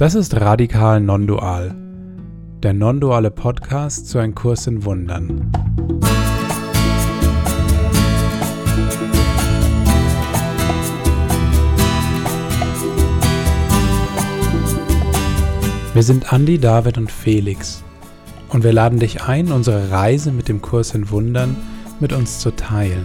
Das ist Radikal Non-Dual, der non-duale Podcast zu einem Kurs in Wundern. Wir sind Andi, David und Felix und wir laden dich ein, unsere Reise mit dem Kurs in Wundern mit uns zu teilen.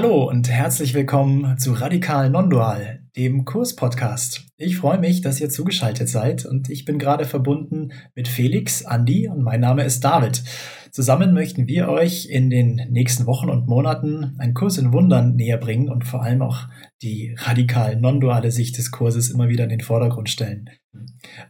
Hallo und herzlich willkommen zu Radikal Non-Dual, dem Kurs-Podcast. Ich freue mich, dass ihr zugeschaltet seid und ich bin gerade verbunden mit Felix, Andi und mein Name ist David. Zusammen möchten wir euch in den nächsten Wochen und Monaten einen Kurs in Wundern näher bringen und vor allem auch die radikal non-duale Sicht des Kurses immer wieder in den Vordergrund stellen.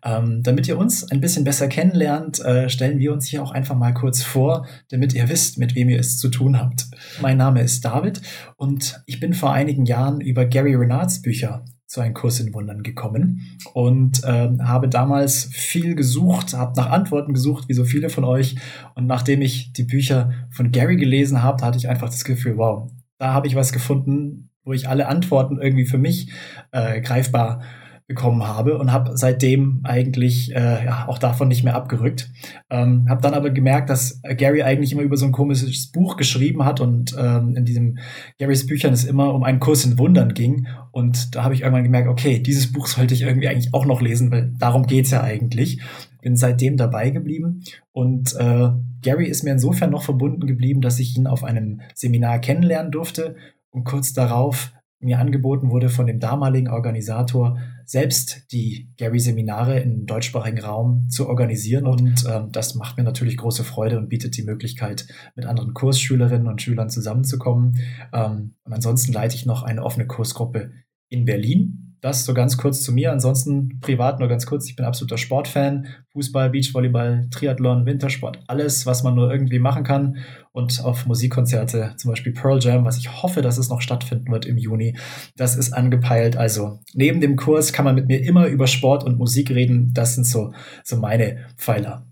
Ähm, damit ihr uns ein bisschen besser kennenlernt, äh, stellen wir uns hier auch einfach mal kurz vor, damit ihr wisst, mit wem ihr es zu tun habt. Mein Name ist David und ich bin vor einigen Jahren über Gary Renards Bücher zu einem Kurs in Wundern gekommen und äh, habe damals viel gesucht, habe nach Antworten gesucht, wie so viele von euch. Und nachdem ich die Bücher von Gary gelesen habe, hatte ich einfach das Gefühl, wow, da habe ich was gefunden, wo ich alle Antworten irgendwie für mich äh, greifbar bekommen habe und habe seitdem eigentlich äh, ja, auch davon nicht mehr abgerückt. Ähm, habe dann aber gemerkt, dass Gary eigentlich immer über so ein komisches Buch geschrieben hat und ähm, in diesem Garys Büchern es immer um einen Kurs in Wundern ging. Und da habe ich irgendwann gemerkt, okay, dieses Buch sollte ich irgendwie eigentlich auch noch lesen, weil darum geht's ja eigentlich. Bin seitdem dabei geblieben und äh, Gary ist mir insofern noch verbunden geblieben, dass ich ihn auf einem Seminar kennenlernen durfte und kurz darauf mir angeboten wurde von dem damaligen Organisator, selbst die Gary-Seminare im deutschsprachigen Raum zu organisieren. Und ähm, das macht mir natürlich große Freude und bietet die Möglichkeit, mit anderen Kursschülerinnen und Schülern zusammenzukommen. Ähm, und ansonsten leite ich noch eine offene Kursgruppe in Berlin das so ganz kurz zu mir. Ansonsten privat nur ganz kurz. Ich bin absoluter Sportfan. Fußball, Beachvolleyball, Triathlon, Wintersport, alles, was man nur irgendwie machen kann. Und auf Musikkonzerte, zum Beispiel Pearl Jam, was ich hoffe, dass es noch stattfinden wird im Juni. Das ist angepeilt. Also neben dem Kurs kann man mit mir immer über Sport und Musik reden. Das sind so, so meine Pfeiler.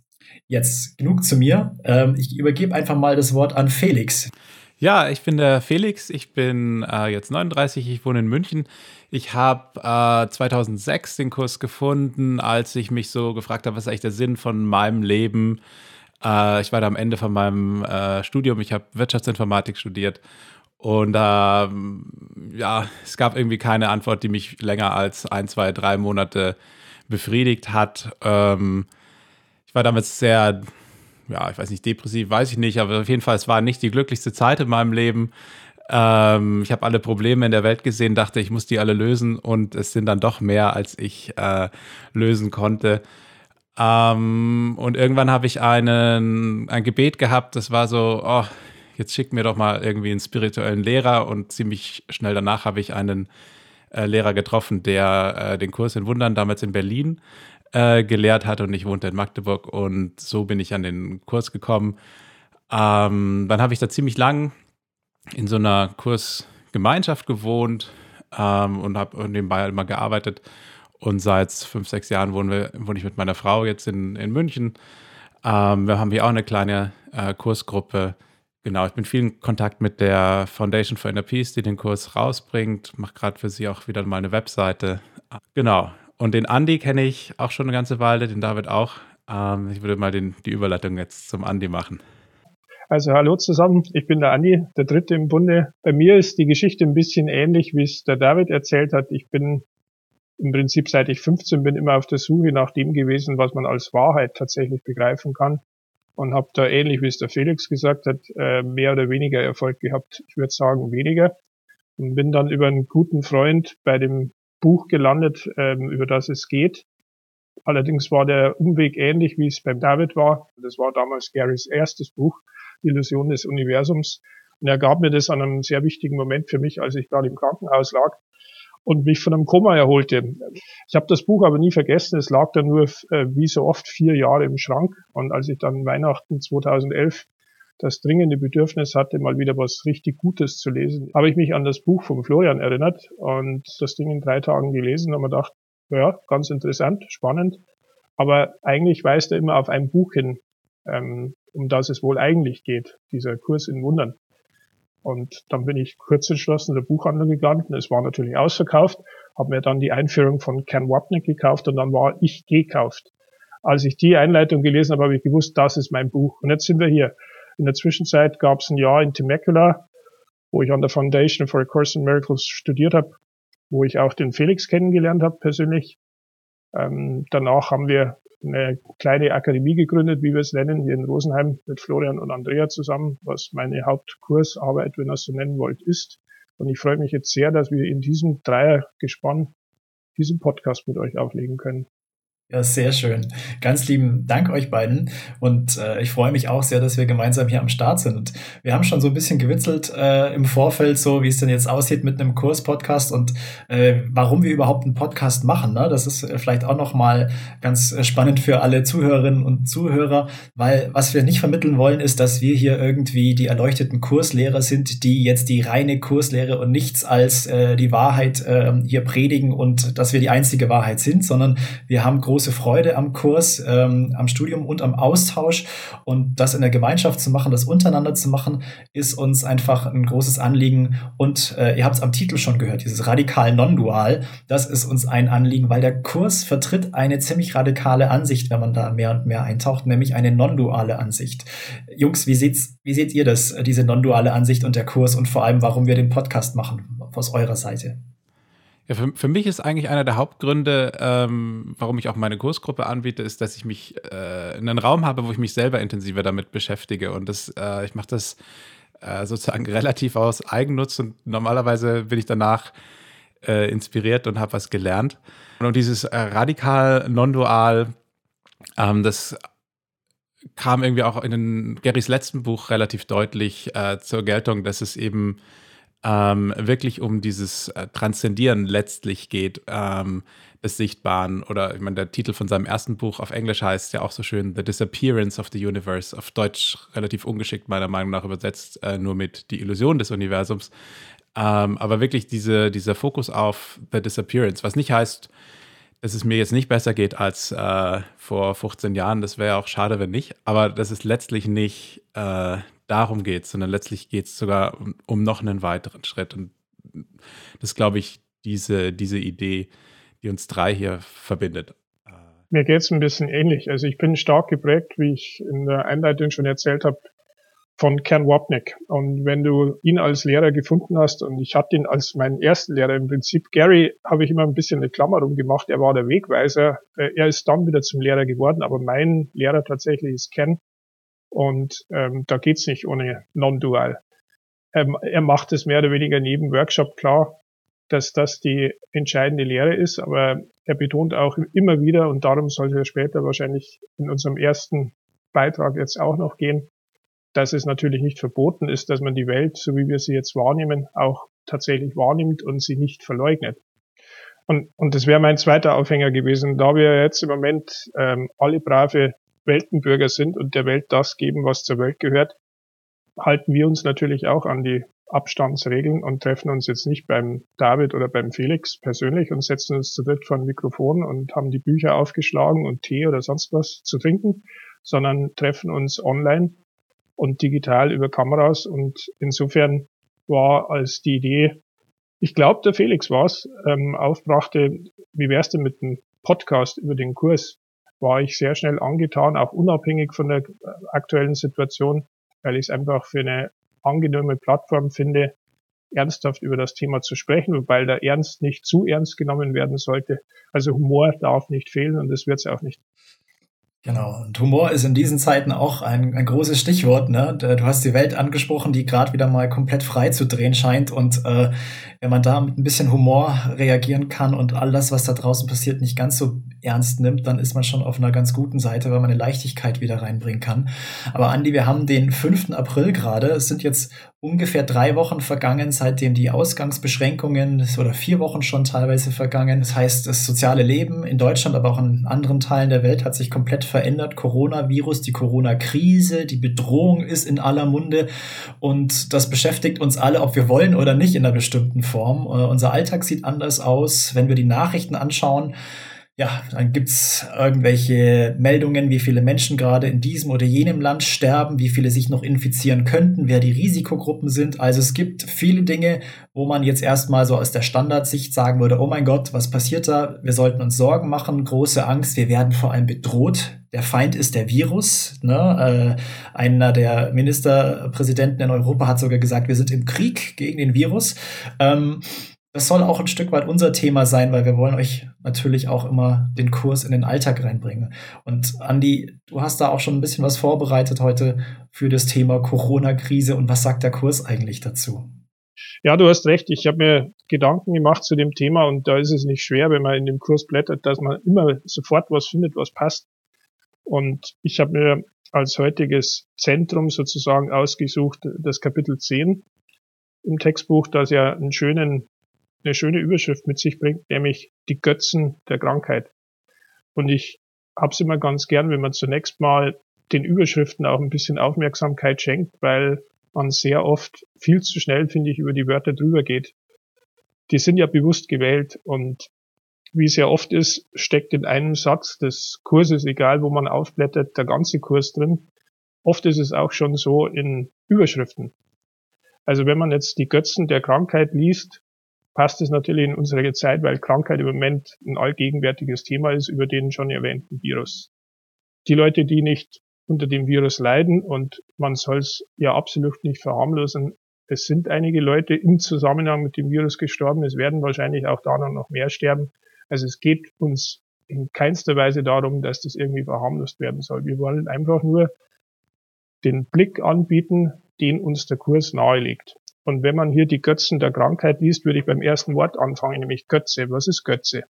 Jetzt genug zu mir. Ähm, ich übergebe einfach mal das Wort an Felix. Ja, ich bin der Felix. Ich bin äh, jetzt 39. Ich wohne in München. Ich habe äh, 2006 den Kurs gefunden, als ich mich so gefragt habe, was ist eigentlich der Sinn von meinem Leben? Äh, ich war da am Ende von meinem äh, Studium. Ich habe Wirtschaftsinformatik studiert. Und ja, es gab irgendwie keine Antwort, die mich länger als ein, zwei, drei Monate befriedigt hat. Ähm, ich war damals sehr ja, ich weiß nicht, depressiv, weiß ich nicht, aber auf jeden Fall, es war nicht die glücklichste Zeit in meinem Leben. Ähm, ich habe alle Probleme in der Welt gesehen, dachte, ich muss die alle lösen und es sind dann doch mehr, als ich äh, lösen konnte. Ähm, und irgendwann habe ich einen, ein Gebet gehabt, das war so, oh, jetzt schick mir doch mal irgendwie einen spirituellen Lehrer und ziemlich schnell danach habe ich einen äh, Lehrer getroffen, der äh, den Kurs in Wundern damals in Berlin äh, gelehrt hat und ich wohnte in Magdeburg und so bin ich an den Kurs gekommen. Ähm, dann habe ich da ziemlich lang in so einer Kursgemeinschaft gewohnt ähm, und habe nebenbei immer gearbeitet. Und seit fünf, sechs Jahren wohnen wir, wohne ich mit meiner Frau jetzt in, in München. Ähm, wir haben hier auch eine kleine äh, Kursgruppe. Genau, ich bin viel in Kontakt mit der Foundation for Inner Peace, die den Kurs rausbringt. Mache gerade für sie auch wieder mal eine Webseite. Genau. Und den Andi kenne ich auch schon eine ganze Weile, den David auch. Ähm, ich würde mal den, die Überleitung jetzt zum Andi machen. Also hallo zusammen, ich bin der Andi, der Dritte im Bunde. Bei mir ist die Geschichte ein bisschen ähnlich, wie es der David erzählt hat. Ich bin im Prinzip seit ich 15 bin immer auf der Suche nach dem gewesen, was man als Wahrheit tatsächlich begreifen kann und habe da ähnlich wie es der Felix gesagt hat, äh, mehr oder weniger Erfolg gehabt. Ich würde sagen weniger und bin dann über einen guten Freund bei dem Buch gelandet, ähm, über das es geht Allerdings war der Umweg ähnlich, wie es beim David war. Das war damals Garys erstes Buch, Illusion des Universums. Und er gab mir das an einem sehr wichtigen Moment für mich, als ich gerade im Krankenhaus lag und mich von einem Koma erholte. Ich habe das Buch aber nie vergessen. Es lag dann nur äh, wie so oft vier Jahre im Schrank. Und als ich dann Weihnachten 2011 das dringende Bedürfnis hatte, mal wieder was richtig Gutes zu lesen, habe ich mich an das Buch von Florian erinnert und das Ding in drei Tagen gelesen und mir gedacht, ja, ganz interessant, spannend. Aber eigentlich weist er immer auf ein Buch hin, ähm, um das es wohl eigentlich geht, dieser Kurs in Wundern. Und dann bin ich kurz entschlossen in der Buchhandlung gegangen. Es war natürlich ausverkauft, habe mir dann die Einführung von Ken Wapnick gekauft und dann war ich gekauft. Als ich die Einleitung gelesen habe, habe ich gewusst, das ist mein Buch. Und jetzt sind wir hier. In der Zwischenzeit gab es ein Jahr in Temecula, wo ich an der Foundation for a Course in Miracles studiert habe wo ich auch den Felix kennengelernt habe persönlich. Ähm, danach haben wir eine kleine Akademie gegründet, wie wir es nennen, hier in Rosenheim mit Florian und Andrea zusammen, was meine Hauptkursarbeit, wenn ihr es so nennen wollt, ist. Und ich freue mich jetzt sehr, dass wir in diesem Dreiergespann diesen Podcast mit euch auflegen können. Ja, sehr schön. Ganz lieben Dank euch beiden. Und äh, ich freue mich auch sehr, dass wir gemeinsam hier am Start sind. Und wir haben schon so ein bisschen gewitzelt äh, im Vorfeld, so wie es denn jetzt aussieht mit einem Kurs-Podcast und äh, warum wir überhaupt einen Podcast machen. Ne? Das ist äh, vielleicht auch nochmal ganz äh, spannend für alle Zuhörerinnen und Zuhörer, weil was wir nicht vermitteln wollen, ist, dass wir hier irgendwie die erleuchteten Kurslehrer sind, die jetzt die reine Kurslehre und nichts als äh, die Wahrheit äh, hier predigen und dass wir die einzige Wahrheit sind, sondern wir haben große große Freude am Kurs, ähm, am Studium und am Austausch. Und das in der Gemeinschaft zu machen, das untereinander zu machen, ist uns einfach ein großes Anliegen. Und äh, ihr habt es am Titel schon gehört, dieses radikal non-dual, das ist uns ein Anliegen, weil der Kurs vertritt eine ziemlich radikale Ansicht, wenn man da mehr und mehr eintaucht, nämlich eine non-duale Ansicht. Jungs, wie, seht's, wie seht ihr das, diese non-duale Ansicht und der Kurs und vor allem, warum wir den Podcast machen, aus eurer Seite? Ja, für, für mich ist eigentlich einer der Hauptgründe, ähm, warum ich auch meine Kursgruppe anbiete, ist, dass ich mich äh, einen Raum habe, wo ich mich selber intensiver damit beschäftige. Und das, äh, ich mache das äh, sozusagen relativ aus Eigennutz und normalerweise bin ich danach äh, inspiriert und habe was gelernt. Und dieses äh, radikal non-dual, ähm, das kam irgendwie auch in Garys letzten Buch relativ deutlich äh, zur Geltung, dass es eben ähm, wirklich um dieses äh, Transzendieren letztlich geht, ähm, des Sichtbaren. Oder ich meine, der Titel von seinem ersten Buch auf Englisch heißt ja auch so schön The Disappearance of the Universe, auf Deutsch relativ ungeschickt meiner Meinung nach übersetzt, äh, nur mit die Illusion des Universums. Ähm, aber wirklich diese, dieser Fokus auf The Disappearance, was nicht heißt, dass es mir jetzt nicht besser geht als äh, vor 15 Jahren. Das wäre auch schade, wenn nicht. Aber dass es letztlich nicht äh, darum geht, sondern letztlich geht es sogar um, um, noch einen weiteren Schritt. Und das glaube ich, diese, diese Idee, die uns drei hier verbindet. Mir geht es ein bisschen ähnlich. Also ich bin stark geprägt, wie ich in der Einleitung schon erzählt habe, von Ken Wapnick. Und wenn du ihn als Lehrer gefunden hast, und ich hatte ihn als meinen ersten Lehrer im Prinzip, Gary habe ich immer ein bisschen eine Klammer rumgemacht, er war der Wegweiser. Äh, er ist dann wieder zum Lehrer geworden, aber mein Lehrer tatsächlich ist Ken. Und ähm, da geht's nicht ohne Non-Dual. Ähm, er macht es mehr oder weniger neben Workshop klar, dass das die entscheidende Lehre ist, aber er betont auch immer wieder, und darum sollte er später wahrscheinlich in unserem ersten Beitrag jetzt auch noch gehen, dass es natürlich nicht verboten ist, dass man die Welt, so wie wir sie jetzt wahrnehmen, auch tatsächlich wahrnimmt und sie nicht verleugnet. Und, und das wäre mein zweiter Aufhänger gewesen. Da wir jetzt im Moment ähm, alle brave Weltenbürger sind und der Welt das geben, was zur Welt gehört, halten wir uns natürlich auch an die Abstandsregeln und treffen uns jetzt nicht beim David oder beim Felix persönlich und setzen uns zu dritt vor ein Mikrofon und haben die Bücher aufgeschlagen und Tee oder sonst was zu trinken, sondern treffen uns online und digital über Kameras und insofern war als die Idee, ich glaube, der Felix war es, ähm, aufbrachte, wie wär's denn mit einem Podcast über den Kurs? War ich sehr schnell angetan, auch unabhängig von der aktuellen Situation, weil ich es einfach für eine angenehme Plattform finde, ernsthaft über das Thema zu sprechen, wobei der Ernst nicht zu ernst genommen werden sollte. Also Humor darf nicht fehlen und das wird es auch nicht. Genau. Und Humor ist in diesen Zeiten auch ein, ein großes Stichwort. Ne? Du hast die Welt angesprochen, die gerade wieder mal komplett frei zu drehen scheint. Und äh, wenn man da mit ein bisschen Humor reagieren kann und all das, was da draußen passiert, nicht ganz so ernst nimmt, dann ist man schon auf einer ganz guten Seite, weil man eine Leichtigkeit wieder reinbringen kann. Aber Andi, wir haben den 5. April gerade. Es sind jetzt ungefähr drei Wochen vergangen, seitdem die Ausgangsbeschränkungen oder vier Wochen schon teilweise vergangen. Das heißt, das soziale Leben in Deutschland, aber auch in anderen Teilen der Welt hat sich komplett verändert. Coronavirus, die Corona-Krise, die Bedrohung ist in aller Munde und das beschäftigt uns alle, ob wir wollen oder nicht in einer bestimmten Form. Uh, unser Alltag sieht anders aus. Wenn wir die Nachrichten anschauen, ja, dann gibt's irgendwelche Meldungen, wie viele Menschen gerade in diesem oder jenem Land sterben, wie viele sich noch infizieren könnten, wer die Risikogruppen sind. Also es gibt viele Dinge, wo man jetzt erstmal so aus der Standardsicht sagen würde, oh mein Gott, was passiert da? Wir sollten uns Sorgen machen, große Angst, wir werden vor allem bedroht. Der Feind ist der Virus. Ne? Äh, einer der Ministerpräsidenten in Europa hat sogar gesagt, wir sind im Krieg gegen den Virus. Ähm, das soll auch ein Stück weit unser Thema sein, weil wir wollen euch natürlich auch immer den Kurs in den Alltag reinbringen. Und Andi, du hast da auch schon ein bisschen was vorbereitet heute für das Thema Corona-Krise und was sagt der Kurs eigentlich dazu? Ja, du hast recht. Ich habe mir Gedanken gemacht zu dem Thema und da ist es nicht schwer, wenn man in dem Kurs blättert, dass man immer sofort was findet, was passt. Und ich habe mir als heutiges Zentrum sozusagen ausgesucht, das Kapitel 10 im Textbuch, das ja einen schönen eine schöne Überschrift mit sich bringt, nämlich die Götzen der Krankheit. Und ich habe es immer ganz gern, wenn man zunächst mal den Überschriften auch ein bisschen Aufmerksamkeit schenkt, weil man sehr oft viel zu schnell, finde ich, über die Wörter drüber geht. Die sind ja bewusst gewählt und wie es ja oft ist, steckt in einem Satz des Kurses, egal wo man aufblättert, der ganze Kurs drin. Oft ist es auch schon so in Überschriften. Also wenn man jetzt die Götzen der Krankheit liest, passt es natürlich in unsere Zeit, weil Krankheit im Moment ein allgegenwärtiges Thema ist über den schon erwähnten Virus. Die Leute, die nicht unter dem Virus leiden und man soll es ja absolut nicht verharmlosen, es sind einige Leute im Zusammenhang mit dem Virus gestorben. Es werden wahrscheinlich auch da noch mehr sterben. Also es geht uns in keinster Weise darum, dass das irgendwie verharmlost werden soll. Wir wollen einfach nur den Blick anbieten, den uns der Kurs nahelegt. Und wenn man hier die Götzen der Krankheit liest, würde ich beim ersten Wort anfangen, nämlich Götze. Was ist Götze?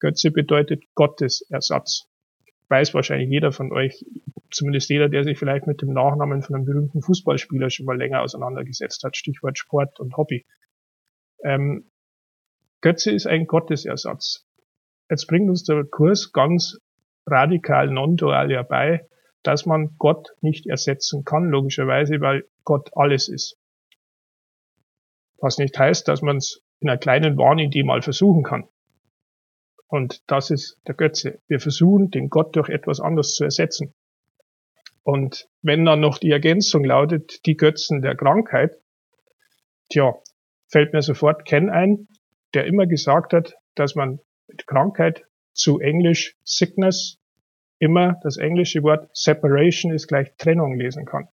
Götze bedeutet Gottesersatz. Weiß wahrscheinlich jeder von euch, zumindest jeder, der sich vielleicht mit dem Nachnamen von einem berühmten Fußballspieler schon mal länger auseinandergesetzt hat. Stichwort Sport und Hobby. Ähm, Götze ist ein Gottesersatz. Jetzt bringt uns der Kurs ganz radikal non-dual ja bei, dass man Gott nicht ersetzen kann, logischerweise, weil Gott alles ist. Was nicht heißt, dass man es in einer kleinen Warnidee mal versuchen kann. Und das ist der Götze. Wir versuchen, den Gott durch etwas anderes zu ersetzen. Und wenn dann noch die Ergänzung lautet, die Götzen der Krankheit, tja, fällt mir sofort Ken ein, der immer gesagt hat, dass man Krankheit zu Englisch Sickness immer das englische Wort Separation ist gleich Trennung lesen kann.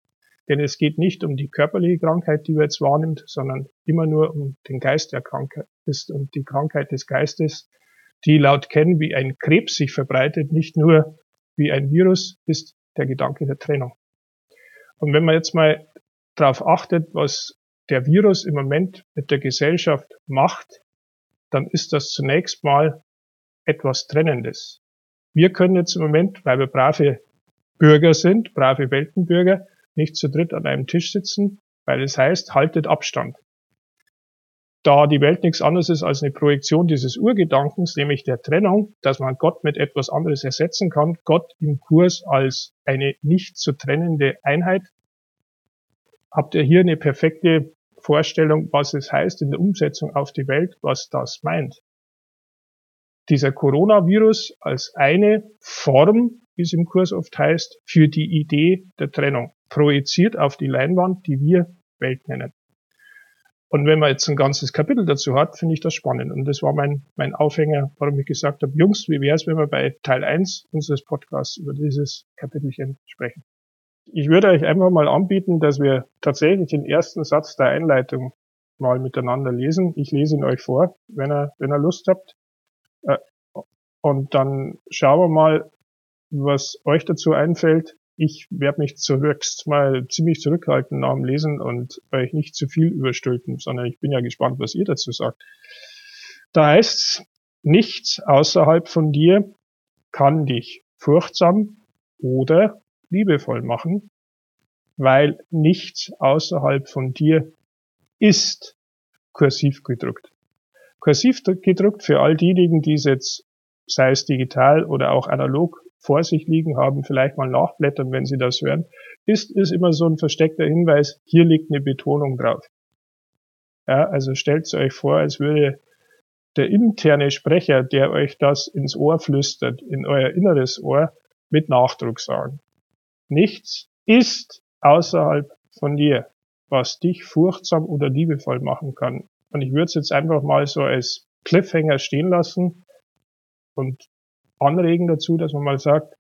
Denn es geht nicht um die körperliche Krankheit, die wir jetzt wahrnimmt, sondern immer nur um den Geist, der krank ist und die Krankheit des Geistes, die laut Ken wie ein Krebs sich verbreitet, nicht nur wie ein Virus, ist der Gedanke der Trennung. Und wenn man jetzt mal darauf achtet, was der Virus im Moment mit der Gesellschaft macht, dann ist das zunächst mal etwas Trennendes. Wir können jetzt im Moment, weil wir brave Bürger sind, brave Weltenbürger, nicht zu dritt an einem Tisch sitzen, weil es heißt, haltet Abstand. Da die Welt nichts anderes ist als eine Projektion dieses Urgedankens, nämlich der Trennung, dass man Gott mit etwas anderes ersetzen kann, Gott im Kurs als eine nicht zu trennende Einheit, habt ihr hier eine perfekte Vorstellung, was es heißt in der Umsetzung auf die Welt, was das meint. Dieser Coronavirus als eine Form, wie es im Kurs oft heißt, für die Idee der Trennung projiziert auf die Leinwand, die wir Welt nennen. Und wenn man jetzt ein ganzes Kapitel dazu hat, finde ich das spannend. Und das war mein, mein Aufhänger, warum ich gesagt habe, Jungs, wie wäre es, wenn wir bei Teil 1 unseres Podcasts über dieses Kapitelchen sprechen? Ich würde euch einfach mal anbieten, dass wir tatsächlich den ersten Satz der Einleitung mal miteinander lesen. Ich lese ihn euch vor, wenn ihr, wenn ihr Lust habt. Äh, und dann schauen wir mal, was euch dazu einfällt. Ich werde mich zunächst mal ziemlich zurückhalten nach dem Lesen und euch nicht zu viel überstülpen, sondern ich bin ja gespannt, was ihr dazu sagt. Da heißt's, nichts außerhalb von dir kann dich furchtsam oder liebevoll machen, weil nichts außerhalb von dir ist kursiv gedruckt. Kursiv gedruckt für all diejenigen, die es jetzt, sei es digital oder auch analog, vor sich liegen haben, vielleicht mal nachblättern, wenn sie das hören, ist, ist immer so ein versteckter Hinweis, hier liegt eine Betonung drauf. Ja, also stellt es euch vor, als würde der interne Sprecher, der euch das ins Ohr flüstert, in euer inneres Ohr, mit Nachdruck sagen. Nichts ist außerhalb von dir, was dich furchtsam oder liebevoll machen kann. Und ich würde es jetzt einfach mal so als Cliffhanger stehen lassen und anregen dazu, dass man mal sagt,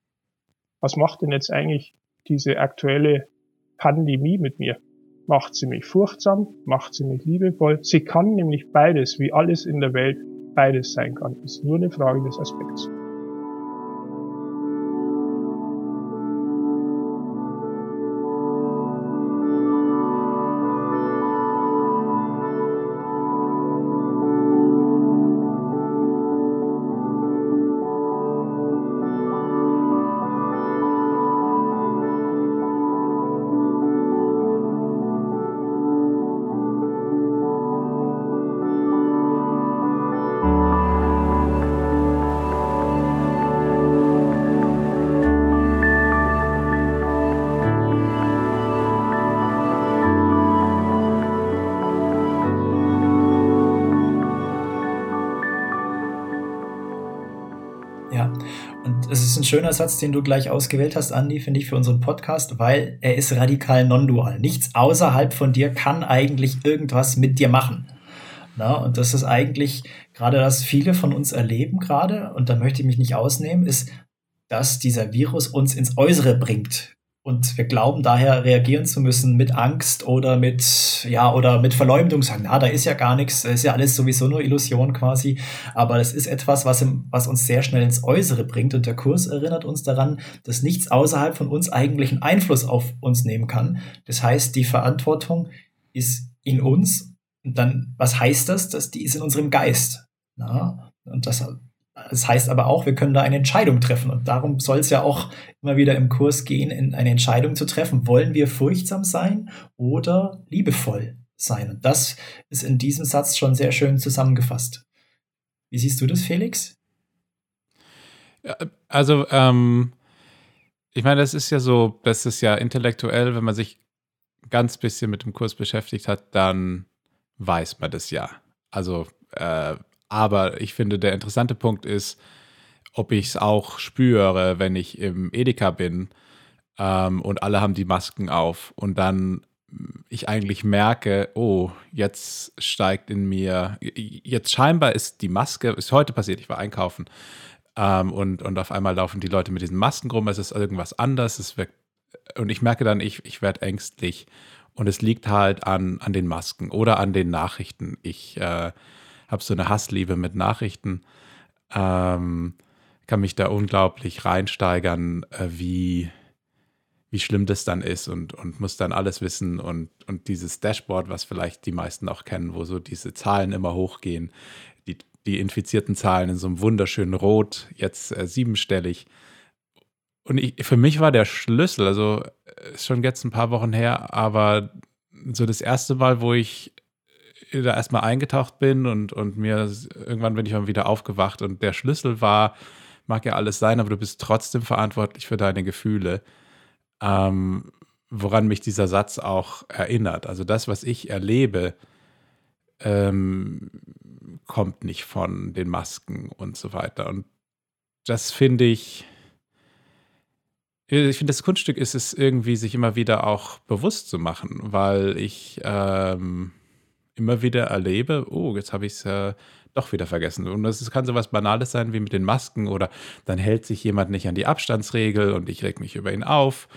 was macht denn jetzt eigentlich diese aktuelle Pandemie mit mir? Macht sie mich furchtsam? Macht sie mich liebevoll? Sie kann nämlich beides, wie alles in der Welt beides sein kann. Ist nur eine Frage des Aspekts. Schöner Satz, den du gleich ausgewählt hast, Andi, finde ich, für unseren Podcast, weil er ist radikal non-dual. Nichts außerhalb von dir kann eigentlich irgendwas mit dir machen. Na, und das ist eigentlich gerade das viele von uns erleben gerade, und da möchte ich mich nicht ausnehmen, ist, dass dieser Virus uns ins Äußere bringt. Und wir glauben daher reagieren zu müssen mit Angst oder mit, ja, oder mit Verleumdung, sagen, na, da ist ja gar nichts, ist ja alles sowieso nur Illusion quasi. Aber das ist etwas, was, im, was uns sehr schnell ins Äußere bringt. Und der Kurs erinnert uns daran, dass nichts außerhalb von uns eigentlich einen Einfluss auf uns nehmen kann. Das heißt, die Verantwortung ist in uns. Und dann, was heißt das? Dass die ist in unserem Geist. Na? Und das das heißt aber auch, wir können da eine Entscheidung treffen. Und darum soll es ja auch immer wieder im Kurs gehen, in eine Entscheidung zu treffen. Wollen wir furchtsam sein oder liebevoll sein? Und das ist in diesem Satz schon sehr schön zusammengefasst. Wie siehst du das, Felix? Also, ähm, ich meine, das ist ja so, das ist ja intellektuell, wenn man sich ganz bisschen mit dem Kurs beschäftigt hat, dann weiß man das ja. Also, äh, aber ich finde, der interessante Punkt ist, ob ich es auch spüre, wenn ich im Edeka bin ähm, und alle haben die Masken auf und dann ich eigentlich merke, oh, jetzt steigt in mir, jetzt scheinbar ist die Maske, ist heute passiert, ich war einkaufen ähm, und, und auf einmal laufen die Leute mit diesen Masken rum, es ist irgendwas anders, es wird, und ich merke dann, ich, ich werde ängstlich und es liegt halt an, an den Masken oder an den Nachrichten. Ich äh, habe so eine Hassliebe mit Nachrichten. Ähm, kann mich da unglaublich reinsteigern, äh, wie, wie schlimm das dann ist und, und muss dann alles wissen. Und, und dieses Dashboard, was vielleicht die meisten auch kennen, wo so diese Zahlen immer hochgehen, die, die infizierten Zahlen in so einem wunderschönen Rot, jetzt äh, siebenstellig. Und ich, für mich war der Schlüssel, also äh, ist schon jetzt ein paar Wochen her, aber so das erste Mal, wo ich da erstmal eingetaucht bin und, und mir irgendwann bin ich mal wieder aufgewacht und der Schlüssel war, mag ja alles sein, aber du bist trotzdem verantwortlich für deine Gefühle. Ähm, woran mich dieser Satz auch erinnert. Also das, was ich erlebe, ähm, kommt nicht von den Masken und so weiter. Und das finde ich, ich finde, das Kunststück ist es irgendwie, sich immer wieder auch bewusst zu machen, weil ich ähm, immer wieder erlebe, oh, jetzt habe ich es äh, doch wieder vergessen. Und das kann so was Banales sein wie mit den Masken oder dann hält sich jemand nicht an die Abstandsregel und ich reg mich über ihn auf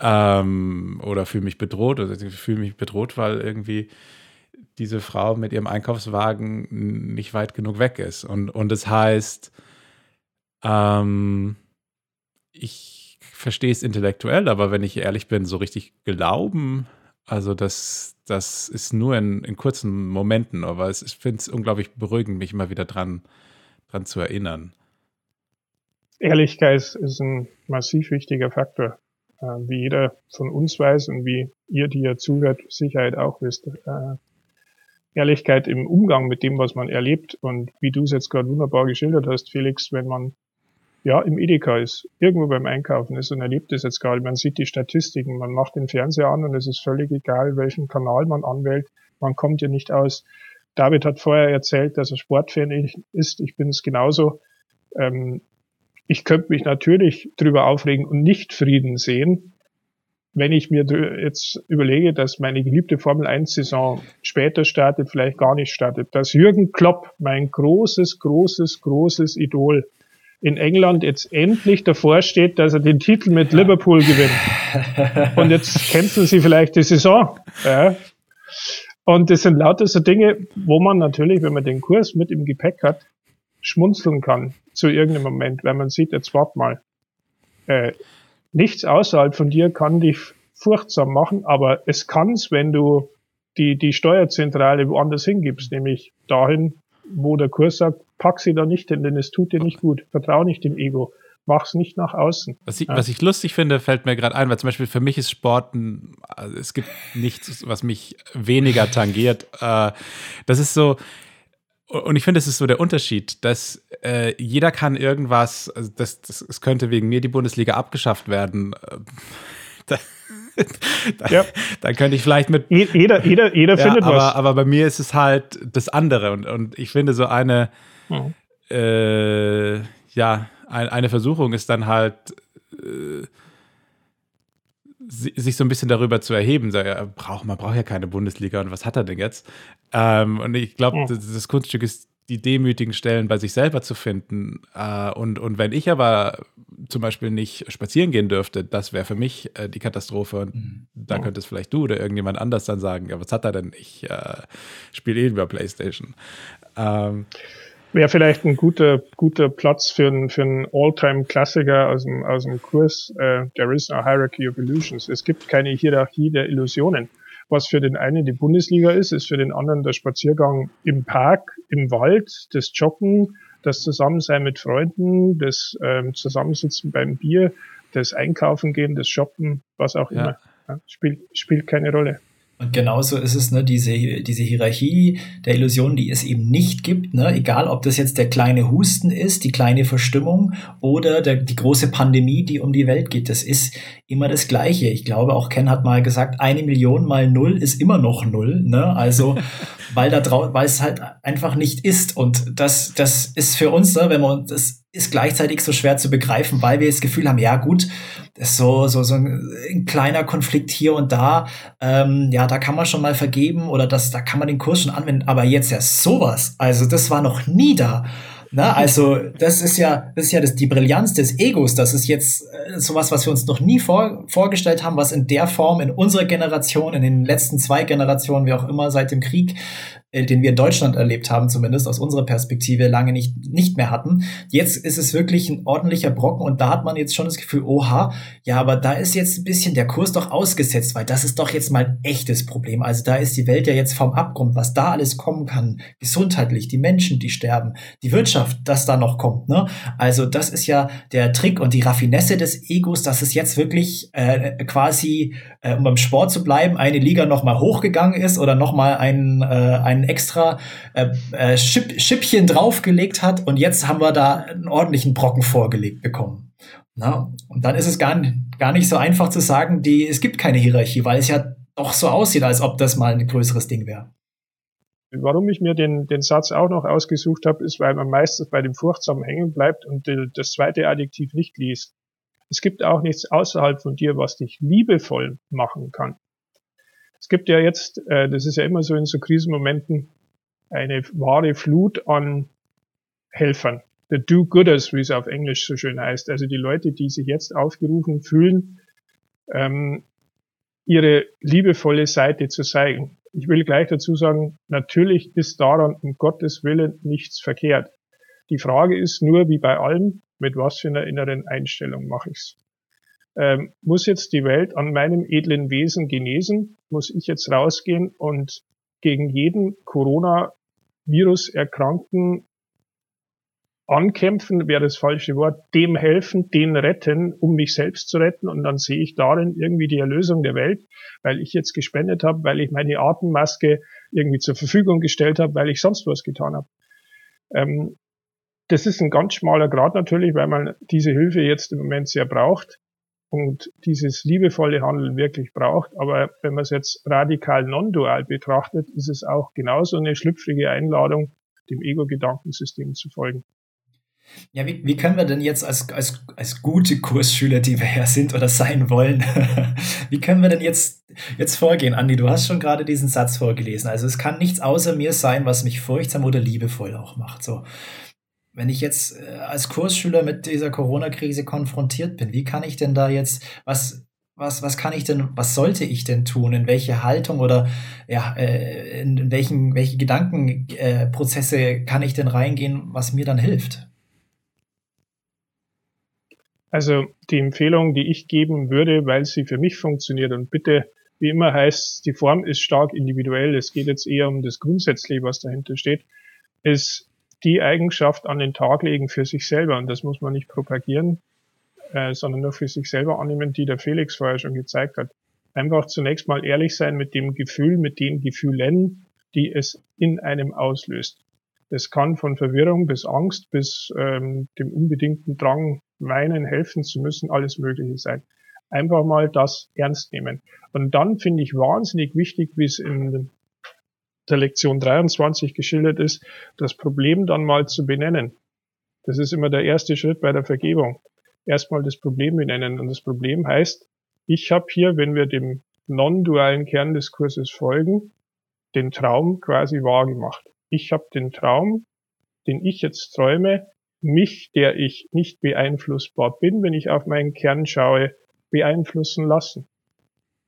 ähm, oder fühle mich bedroht oder ich fühle mich bedroht, weil irgendwie diese Frau mit ihrem Einkaufswagen nicht weit genug weg ist. Und, und das heißt, ähm, ich verstehe es intellektuell, aber wenn ich ehrlich bin, so richtig glauben, also das, das ist nur in, in kurzen Momenten, aber es, ich finde es unglaublich beruhigend, mich immer wieder dran, dran zu erinnern. Ehrlichkeit ist ein massiv wichtiger Faktor. Äh, wie jeder von uns weiß und wie ihr, die ja zuhört, Sicherheit auch wisst. Äh, Ehrlichkeit im Umgang mit dem, was man erlebt und wie du es jetzt gerade wunderbar geschildert hast, Felix, wenn man ja im Edeka ist, irgendwo beim Einkaufen ist und erlebt es jetzt gerade, man sieht die Statistiken, man macht den Fernseher an und es ist völlig egal, welchen Kanal man anwählt, man kommt ja nicht aus. David hat vorher erzählt, dass er Sportfan ist, ich bin es genauso. Ähm, ich könnte mich natürlich drüber aufregen und nicht Frieden sehen, wenn ich mir jetzt überlege, dass meine geliebte Formel 1 Saison später startet, vielleicht gar nicht startet, dass Jürgen Klopp, mein großes, großes, großes Idol, in England jetzt endlich davor steht, dass er den Titel mit Liverpool gewinnt. Und jetzt kämpfen sie vielleicht die Saison. Ja. Und das sind lauter so Dinge, wo man natürlich, wenn man den Kurs mit im Gepäck hat, schmunzeln kann zu irgendeinem Moment, wenn man sieht, jetzt wart mal, äh, nichts außerhalb von dir kann dich furchtsam machen, aber es kann's, wenn du die, die Steuerzentrale woanders hingibst, nämlich dahin, wo der Kurs sagt, pack sie da nicht hin, denn es tut dir nicht gut. Vertrau nicht dem Ego. Mach's nicht nach außen. Was ich, ja. was ich lustig finde, fällt mir gerade ein, weil zum Beispiel für mich ist Sport, also es gibt nichts, was mich weniger tangiert. Äh, das ist so, und ich finde, es ist so der Unterschied, dass äh, jeder kann irgendwas, also das, das, es könnte wegen mir die Bundesliga abgeschafft werden. da, da, ja. dann könnte ich vielleicht mit. Jeder, jeder, jeder ja, findet aber, was. Aber bei mir ist es halt das andere. Und, und ich finde, so eine, mhm. äh, ja, ein, eine Versuchung ist dann halt. Äh, sich so ein bisschen darüber zu erheben, so, ja, braucht, man braucht ja keine Bundesliga und was hat er denn jetzt? Ähm, und ich glaube, ja. das, das, Kunststück ist, die demütigen Stellen bei sich selber zu finden. Äh, und, und wenn ich aber zum Beispiel nicht spazieren gehen dürfte, das wäre für mich äh, die Katastrophe. Und mhm. da ja. könntest vielleicht du oder irgendjemand anders dann sagen, ja, was hat er denn? Ich äh, spiele eh über Playstation. Ähm, Wäre vielleicht ein guter, guter Platz für einen, für einen All-Time-Klassiker aus dem, aus dem Kurs. Uh, There is no hierarchy of illusions. Es gibt keine Hierarchie der Illusionen. Was für den einen die Bundesliga ist, ist für den anderen der Spaziergang im Park, im Wald, das Joggen, das Zusammensein mit Freunden, das ähm, Zusammensitzen beim Bier, das Einkaufen gehen, das Shoppen, was auch ja. immer. Ja, spielt, spielt keine Rolle. Und genauso ist es, ne, diese, diese Hierarchie der Illusionen, die es eben nicht gibt, ne, egal ob das jetzt der kleine Husten ist, die kleine Verstimmung oder der, die große Pandemie, die um die Welt geht, das ist immer das Gleiche. Ich glaube, auch Ken hat mal gesagt, eine Million mal null ist immer noch null, ne, also, weil da draußen, weil es halt einfach nicht ist. Und das, das ist für uns, ne, wenn wir uns, das ist gleichzeitig so schwer zu begreifen, weil wir das Gefühl haben, ja gut, das ist so, so, so ein, ein kleiner Konflikt hier und da, ähm, ja, da kann man schon mal vergeben oder das, da kann man den Kurs schon anwenden, aber jetzt ja sowas, also das war noch nie da. Na, also das ist ja, das ist ja das, die Brillanz des Egos. Das ist jetzt äh, sowas, was wir uns noch nie vor, vorgestellt haben, was in der Form in unserer Generation, in den letzten zwei Generationen, wie auch immer seit dem Krieg, den wir in Deutschland erlebt haben, zumindest aus unserer Perspektive, lange nicht, nicht mehr hatten. Jetzt ist es wirklich ein ordentlicher Brocken und da hat man jetzt schon das Gefühl, oha, ja, aber da ist jetzt ein bisschen der Kurs doch ausgesetzt, weil das ist doch jetzt mal ein echtes Problem. Also da ist die Welt ja jetzt vom Abgrund, was da alles kommen kann, gesundheitlich, die Menschen, die sterben, die Wirtschaft, das da noch kommt. Ne? Also das ist ja der Trick und die Raffinesse des Egos, dass es jetzt wirklich äh, quasi, äh, um beim Sport zu bleiben, eine Liga noch mal hochgegangen ist oder noch mal ein, äh, ein ein extra äh, äh, Chip, Schippchen draufgelegt hat und jetzt haben wir da einen ordentlichen Brocken vorgelegt bekommen. Na, und dann ist es gar, gar nicht so einfach zu sagen, die, es gibt keine Hierarchie, weil es ja doch so aussieht, als ob das mal ein größeres Ding wäre. Warum ich mir den, den Satz auch noch ausgesucht habe, ist, weil man meistens bei dem Furchtsamen hängen bleibt und das zweite Adjektiv nicht liest. Es gibt auch nichts außerhalb von dir, was dich liebevoll machen kann. Es gibt ja jetzt, äh, das ist ja immer so in so Krisenmomenten, eine wahre Flut an Helfern. The Do-Gooders, wie es auf Englisch so schön heißt. Also die Leute, die sich jetzt aufgerufen fühlen, ähm, ihre liebevolle Seite zu zeigen. Ich will gleich dazu sagen, natürlich ist daran um Gottes Willen nichts verkehrt. Die Frage ist nur, wie bei allem, mit was für einer inneren Einstellung mache ich's? Ähm, muss jetzt die Welt an meinem edlen Wesen genesen? Muss ich jetzt rausgehen und gegen jeden Corona-Virus erkrankten ankämpfen wäre das falsche Wort, dem helfen, den retten, um mich selbst zu retten. Und dann sehe ich darin irgendwie die Erlösung der Welt, weil ich jetzt gespendet habe, weil ich meine Atemmaske irgendwie zur Verfügung gestellt habe, weil ich sonst was getan habe. Ähm, das ist ein ganz schmaler Grad natürlich, weil man diese Hilfe jetzt im Moment sehr braucht und dieses liebevolle Handeln wirklich braucht. Aber wenn man es jetzt radikal non-dual betrachtet, ist es auch genauso eine schlüpfrige Einladung, dem Ego-Gedankensystem zu folgen. Ja, wie, wie können wir denn jetzt als, als, als gute Kursschüler, die wir ja sind oder sein wollen, wie können wir denn jetzt, jetzt vorgehen? Andi, du hast schon gerade diesen Satz vorgelesen. Also es kann nichts außer mir sein, was mich furchtsam oder liebevoll auch macht. So. Wenn ich jetzt äh, als Kursschüler mit dieser Corona-Krise konfrontiert bin, wie kann ich denn da jetzt, was, was, was kann ich denn, was sollte ich denn tun? In welche Haltung oder ja, äh, in welchen, welche Gedankenprozesse äh, kann ich denn reingehen, was mir dann hilft? Also die Empfehlung, die ich geben würde, weil sie für mich funktioniert und bitte, wie immer heißt, die Form ist stark individuell, es geht jetzt eher um das Grundsätzliche, was dahinter steht, ist die Eigenschaft an den Tag legen für sich selber und das muss man nicht propagieren, äh, sondern nur für sich selber annehmen, die der Felix vorher schon gezeigt hat. Einfach zunächst mal ehrlich sein mit dem Gefühl, mit den Gefühlen, die es in einem auslöst. Das kann von Verwirrung bis Angst bis ähm, dem unbedingten Drang, weinen, helfen zu müssen, alles Mögliche sein. Einfach mal das ernst nehmen. Und dann finde ich wahnsinnig wichtig, wie es in der Lektion 23 geschildert ist, das Problem dann mal zu benennen. Das ist immer der erste Schritt bei der Vergebung. Erstmal das Problem benennen. Und das Problem heißt, ich habe hier, wenn wir dem non-dualen Kern des Kurses folgen, den Traum quasi wahr gemacht ich habe den Traum, den ich jetzt träume, mich, der ich nicht beeinflussbar bin, wenn ich auf meinen Kern schaue, beeinflussen lassen.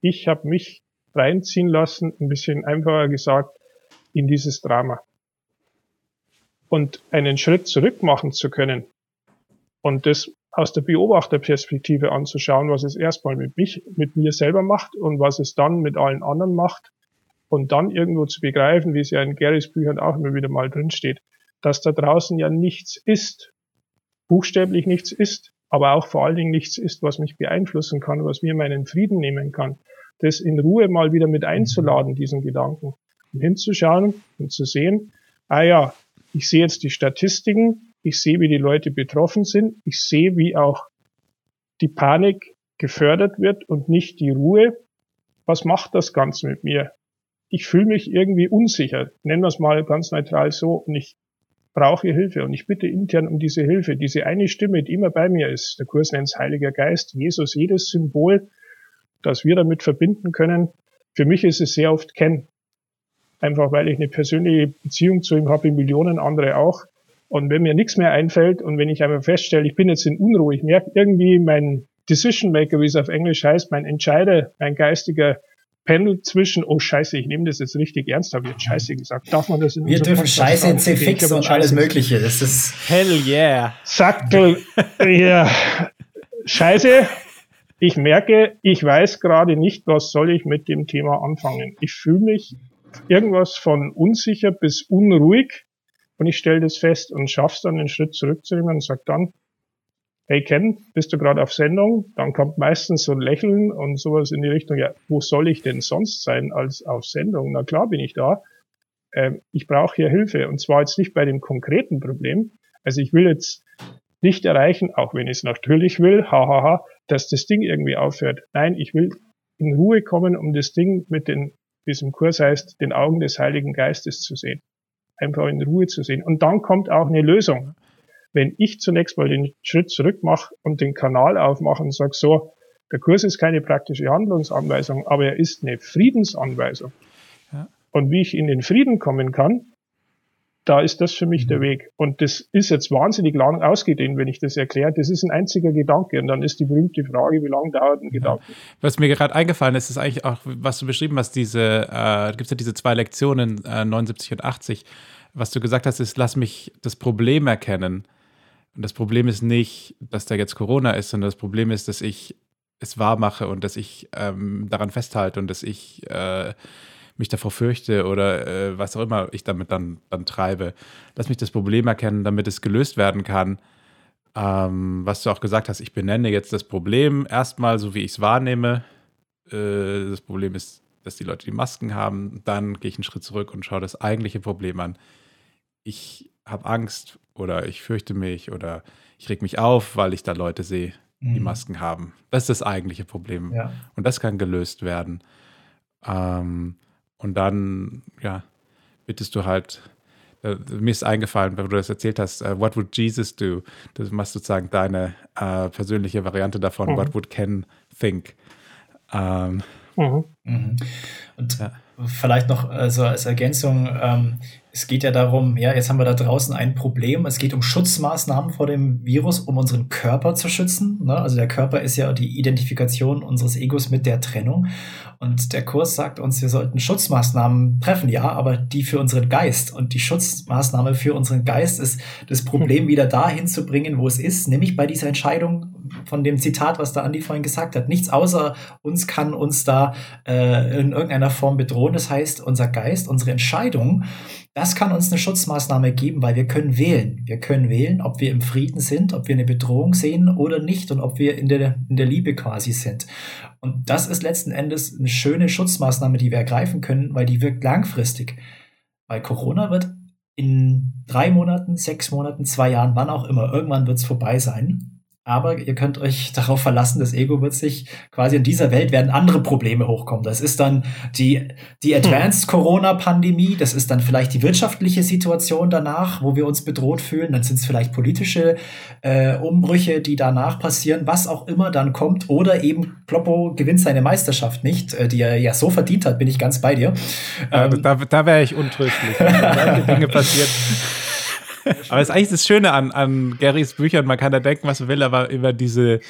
Ich habe mich reinziehen lassen, ein bisschen einfacher gesagt, in dieses Drama. Und einen Schritt zurück machen zu können und das aus der Beobachterperspektive anzuschauen, was es erstmal mit mich, mit mir selber macht und was es dann mit allen anderen macht, und dann irgendwo zu begreifen, wie es ja in Garys Büchern auch immer wieder mal drinsteht, dass da draußen ja nichts ist, buchstäblich nichts ist, aber auch vor allen Dingen nichts ist, was mich beeinflussen kann, was mir meinen Frieden nehmen kann. Das in Ruhe mal wieder mit einzuladen, diesen Gedanken, hinzuschauen und zu sehen, ah ja, ich sehe jetzt die Statistiken, ich sehe, wie die Leute betroffen sind, ich sehe, wie auch die Panik gefördert wird und nicht die Ruhe. Was macht das Ganze mit mir? ich fühle mich irgendwie unsicher, nennen wir es mal ganz neutral so, und ich brauche Hilfe und ich bitte intern um diese Hilfe, diese eine Stimme, die immer bei mir ist. Der Kurs nennt es Heiliger Geist, Jesus, jedes Symbol, das wir damit verbinden können. Für mich ist es sehr oft Ken. Einfach weil ich eine persönliche Beziehung zu ihm habe, wie Millionen andere auch. Und wenn mir nichts mehr einfällt und wenn ich einmal feststelle, ich bin jetzt in Unruhe, ich merke irgendwie mein Decision Maker, wie es auf Englisch heißt, mein Entscheider, mein geistiger pendelt zwischen, oh Scheiße, ich nehme das jetzt richtig ernst, habe jetzt Scheiße gesagt. Darf man das in Wir dürfen Scheiße in C-Fix und alles Mögliche. Das ist Hell yeah. Sackel, ja. Scheiße. Ich merke, ich weiß gerade nicht, was soll ich mit dem Thema anfangen. Ich fühle mich irgendwas von unsicher bis unruhig und ich stelle das fest und schaff's dann einen Schritt zurückzunehmen und sag dann, hey Ken, bist du gerade auf Sendung? Dann kommt meistens so ein Lächeln und sowas in die Richtung, ja, wo soll ich denn sonst sein als auf Sendung? Na klar bin ich da. Ähm, ich brauche hier Hilfe und zwar jetzt nicht bei dem konkreten Problem. Also ich will jetzt nicht erreichen, auch wenn ich es natürlich will, hahaha, dass das Ding irgendwie aufhört. Nein, ich will in Ruhe kommen, um das Ding mit den, diesem Kurs heißt, den Augen des Heiligen Geistes zu sehen. Einfach in Ruhe zu sehen. Und dann kommt auch eine Lösung wenn ich zunächst mal den Schritt zurück mache und den Kanal aufmache und sage so, der Kurs ist keine praktische Handlungsanweisung, aber er ist eine Friedensanweisung. Ja. Und wie ich in den Frieden kommen kann, da ist das für mich der mhm. Weg. Und das ist jetzt wahnsinnig lang ausgedehnt, wenn ich das erkläre. Das ist ein einziger Gedanke. Und dann ist die berühmte Frage, wie lange dauert ein Gedanke? Was mir gerade eingefallen ist, ist eigentlich auch, was du beschrieben hast, diese, äh, gibt es ja diese zwei Lektionen, äh, 79 und 80. Was du gesagt hast, ist, lass mich das Problem erkennen. Und das Problem ist nicht, dass da jetzt Corona ist, sondern das Problem ist, dass ich es wahr mache und dass ich ähm, daran festhalte und dass ich äh, mich davor fürchte oder äh, was auch immer ich damit dann, dann treibe. Lass mich das Problem erkennen, damit es gelöst werden kann. Ähm, was du auch gesagt hast, ich benenne jetzt das Problem erstmal so, wie ich es wahrnehme. Äh, das Problem ist, dass die Leute die Masken haben. Dann gehe ich einen Schritt zurück und schaue das eigentliche Problem an. Ich habe Angst oder ich fürchte mich oder ich reg mich auf, weil ich da Leute sehe, die mhm. Masken haben. Das ist das eigentliche Problem. Ja. Und das kann gelöst werden. Ähm, und dann, ja, bittest du halt, äh, mir ist eingefallen, wenn du das erzählt hast, uh, what would Jesus do? Das machst sozusagen deine äh, persönliche Variante davon, mhm. what would Ken think? Ähm, mhm. mhm. Und ja. vielleicht noch also als Ergänzung, ähm, es geht ja darum, ja, jetzt haben wir da draußen ein Problem. Es geht um Schutzmaßnahmen vor dem Virus, um unseren Körper zu schützen. Ne? Also der Körper ist ja die Identifikation unseres Egos mit der Trennung. Und der Kurs sagt uns, wir sollten Schutzmaßnahmen treffen, ja, aber die für unseren Geist. Und die Schutzmaßnahme für unseren Geist ist, das Problem wieder dahin zu bringen, wo es ist, nämlich bei dieser Entscheidung von dem Zitat, was da Andi vorhin gesagt hat. Nichts außer uns kann uns da äh, in irgendeiner Form bedrohen. Das heißt, unser Geist, unsere Entscheidung, das kann uns eine Schutzmaßnahme geben, weil wir können wählen. Wir können wählen, ob wir im Frieden sind, ob wir eine Bedrohung sehen oder nicht und ob wir in der, in der Liebe quasi sind. Und das ist letzten Endes eine schöne Schutzmaßnahme, die wir ergreifen können, weil die wirkt langfristig. Weil Corona wird in drei Monaten, sechs Monaten, zwei Jahren, wann auch immer, irgendwann wird es vorbei sein aber ihr könnt euch darauf verlassen, das Ego wird sich quasi in dieser Welt werden andere Probleme hochkommen. Das ist dann die, die hm. Advanced Corona Pandemie, das ist dann vielleicht die wirtschaftliche Situation danach, wo wir uns bedroht fühlen, dann sind es vielleicht politische äh, Umbrüche, die danach passieren, was auch immer dann kommt oder eben Kloppo gewinnt seine Meisterschaft nicht, äh, die er ja so verdient hat, bin ich ganz bei dir. Ähm, da da wäre ich untröstlich, wenn Dinge passiert. Aber es ist eigentlich das Schöne an, an Garys Büchern. Man kann da denken, was man will, aber über diese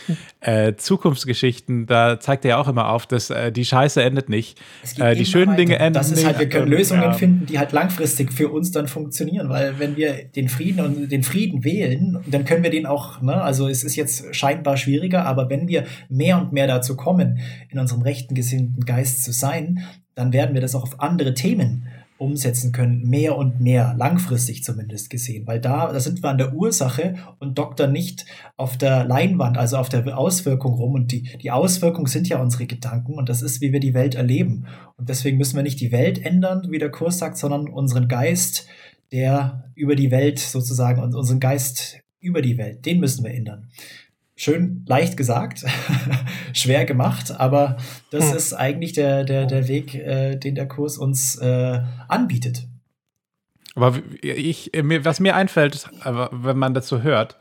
äh, Zukunftsgeschichten, da zeigt er ja auch immer auf, dass äh, die Scheiße endet nicht. Äh, die schönen weiter. Dinge enden das ist nicht. Halt, wir können Lösungen ja. finden, die halt langfristig für uns dann funktionieren, weil wenn wir den Frieden und den Frieden wählen, dann können wir den auch, ne, also es ist jetzt scheinbar schwieriger, aber wenn wir mehr und mehr dazu kommen, in unserem rechten gesinnten Geist zu sein, dann werden wir das auch auf andere Themen umsetzen können, mehr und mehr, langfristig zumindest gesehen, weil da, da sind wir an der Ursache und Doktor nicht auf der Leinwand, also auf der Auswirkung rum. Und die, die Auswirkungen sind ja unsere Gedanken und das ist, wie wir die Welt erleben. Und deswegen müssen wir nicht die Welt ändern, wie der Kurs sagt, sondern unseren Geist, der über die Welt sozusagen unseren Geist über die Welt, den müssen wir ändern schön leicht gesagt, schwer gemacht, aber das hm. ist eigentlich der, der, der Weg, äh, den der Kurs uns äh, anbietet. Aber ich, was mir einfällt, wenn man dazu hört,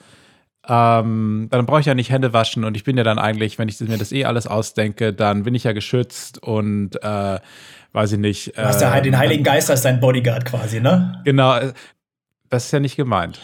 ähm, dann brauche ich ja nicht Hände waschen und ich bin ja dann eigentlich, wenn ich mir das eh alles ausdenke, dann bin ich ja geschützt und äh, weiß ich nicht. Du hast ja halt den Heiligen Geist als dein Bodyguard quasi, ne? Genau, äh, das ist ja nicht gemeint.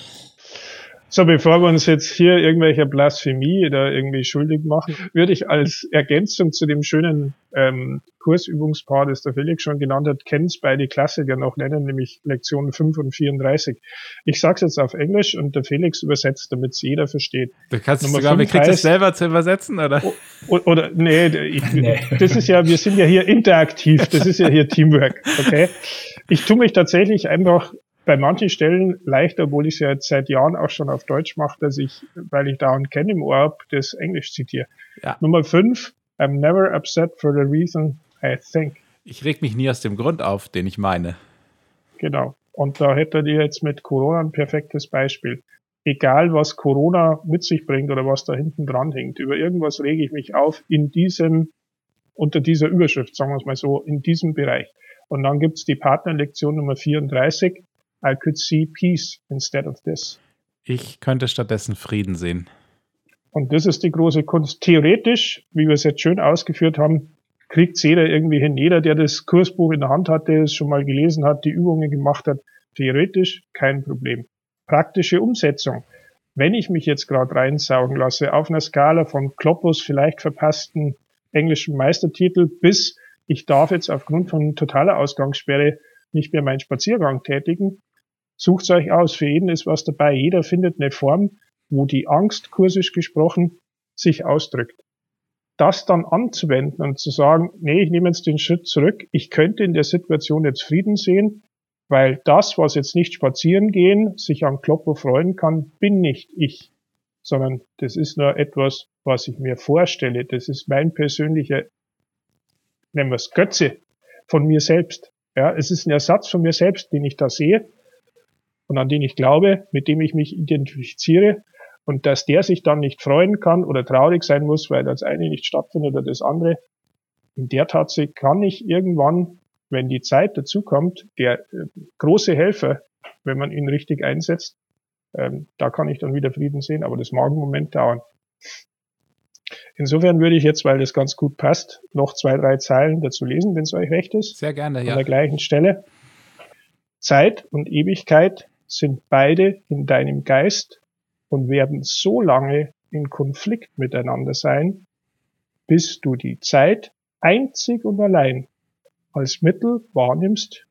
So, bevor wir uns jetzt hier irgendwelcher Blasphemie da irgendwie schuldig machen, würde ich als Ergänzung zu dem schönen ähm, Kursübungspaar, das der Felix schon genannt hat, Kens beide Klassiker noch nennen, nämlich Lektionen 5 und 34. Ich sage es jetzt auf Englisch und der Felix übersetzt, damit es jeder versteht. Du kannst Nummer sogar, wie kriegst du es selber zu übersetzen, oder? Oder, oder nee, ich, nee, das ist ja, wir sind ja hier interaktiv, das ist ja hier Teamwork, okay? Ich tue mich tatsächlich einfach bei manchen Stellen leichter, obwohl ich es ja jetzt seit Jahren auch schon auf Deutsch mache, dass ich, weil ich da einen Ken im Ohr habe, das Englisch zitiere. Ja. Nummer fünf, I'm never upset for the reason I think. Ich reg mich nie aus dem Grund auf, den ich meine. Genau. Und da hättet ihr jetzt mit Corona ein perfektes Beispiel. Egal, was Corona mit sich bringt oder was da hinten dran hängt, über irgendwas rege ich mich auf in diesem, unter dieser Überschrift, sagen wir es mal so, in diesem Bereich. Und dann gibt's die Partnerlektion Nummer 34, I could see peace instead of this. Ich könnte stattdessen Frieden sehen. Und das ist die große Kunst. Theoretisch, wie wir es jetzt schön ausgeführt haben, kriegt jeder irgendwie hin. Jeder, der das Kursbuch in der Hand hat, der es schon mal gelesen hat, die Übungen gemacht hat, theoretisch kein Problem. Praktische Umsetzung. Wenn ich mich jetzt gerade reinsaugen lasse, auf einer Skala von Kloppos vielleicht verpassten englischen Meistertitel bis ich darf jetzt aufgrund von totaler Ausgangssperre nicht mehr meinen Spaziergang tätigen, sucht euch aus. Für jeden ist was dabei. Jeder findet eine Form, wo die Angst, kursisch gesprochen, sich ausdrückt das dann anzuwenden und zu sagen, nee, ich nehme jetzt den Schritt zurück, ich könnte in der Situation jetzt Frieden sehen, weil das, was jetzt nicht spazieren gehen, sich an Kloppo freuen kann, bin nicht ich, sondern das ist nur etwas, was ich mir vorstelle. Das ist mein persönlicher, nennen wir es Götze von mir selbst. Ja, es ist ein Ersatz von mir selbst, den ich da sehe und an den ich glaube, mit dem ich mich identifiziere und dass der sich dann nicht freuen kann oder traurig sein muss, weil das eine nicht stattfindet oder das andere. In der Tatsache kann ich irgendwann, wenn die Zeit dazu kommt, der äh, große Helfer, wenn man ihn richtig einsetzt, ähm, da kann ich dann wieder Frieden sehen, aber das mag einen Moment dauern. Insofern würde ich jetzt, weil das ganz gut passt, noch zwei, drei Zeilen dazu lesen, wenn es euch recht ist. Sehr gerne, ja. An der gleichen Stelle. Zeit und Ewigkeit sind beide in deinem Geist und werden so lange in Konflikt miteinander sein, bis du die Zeit einzig und allein als Mittel wahrnimmst,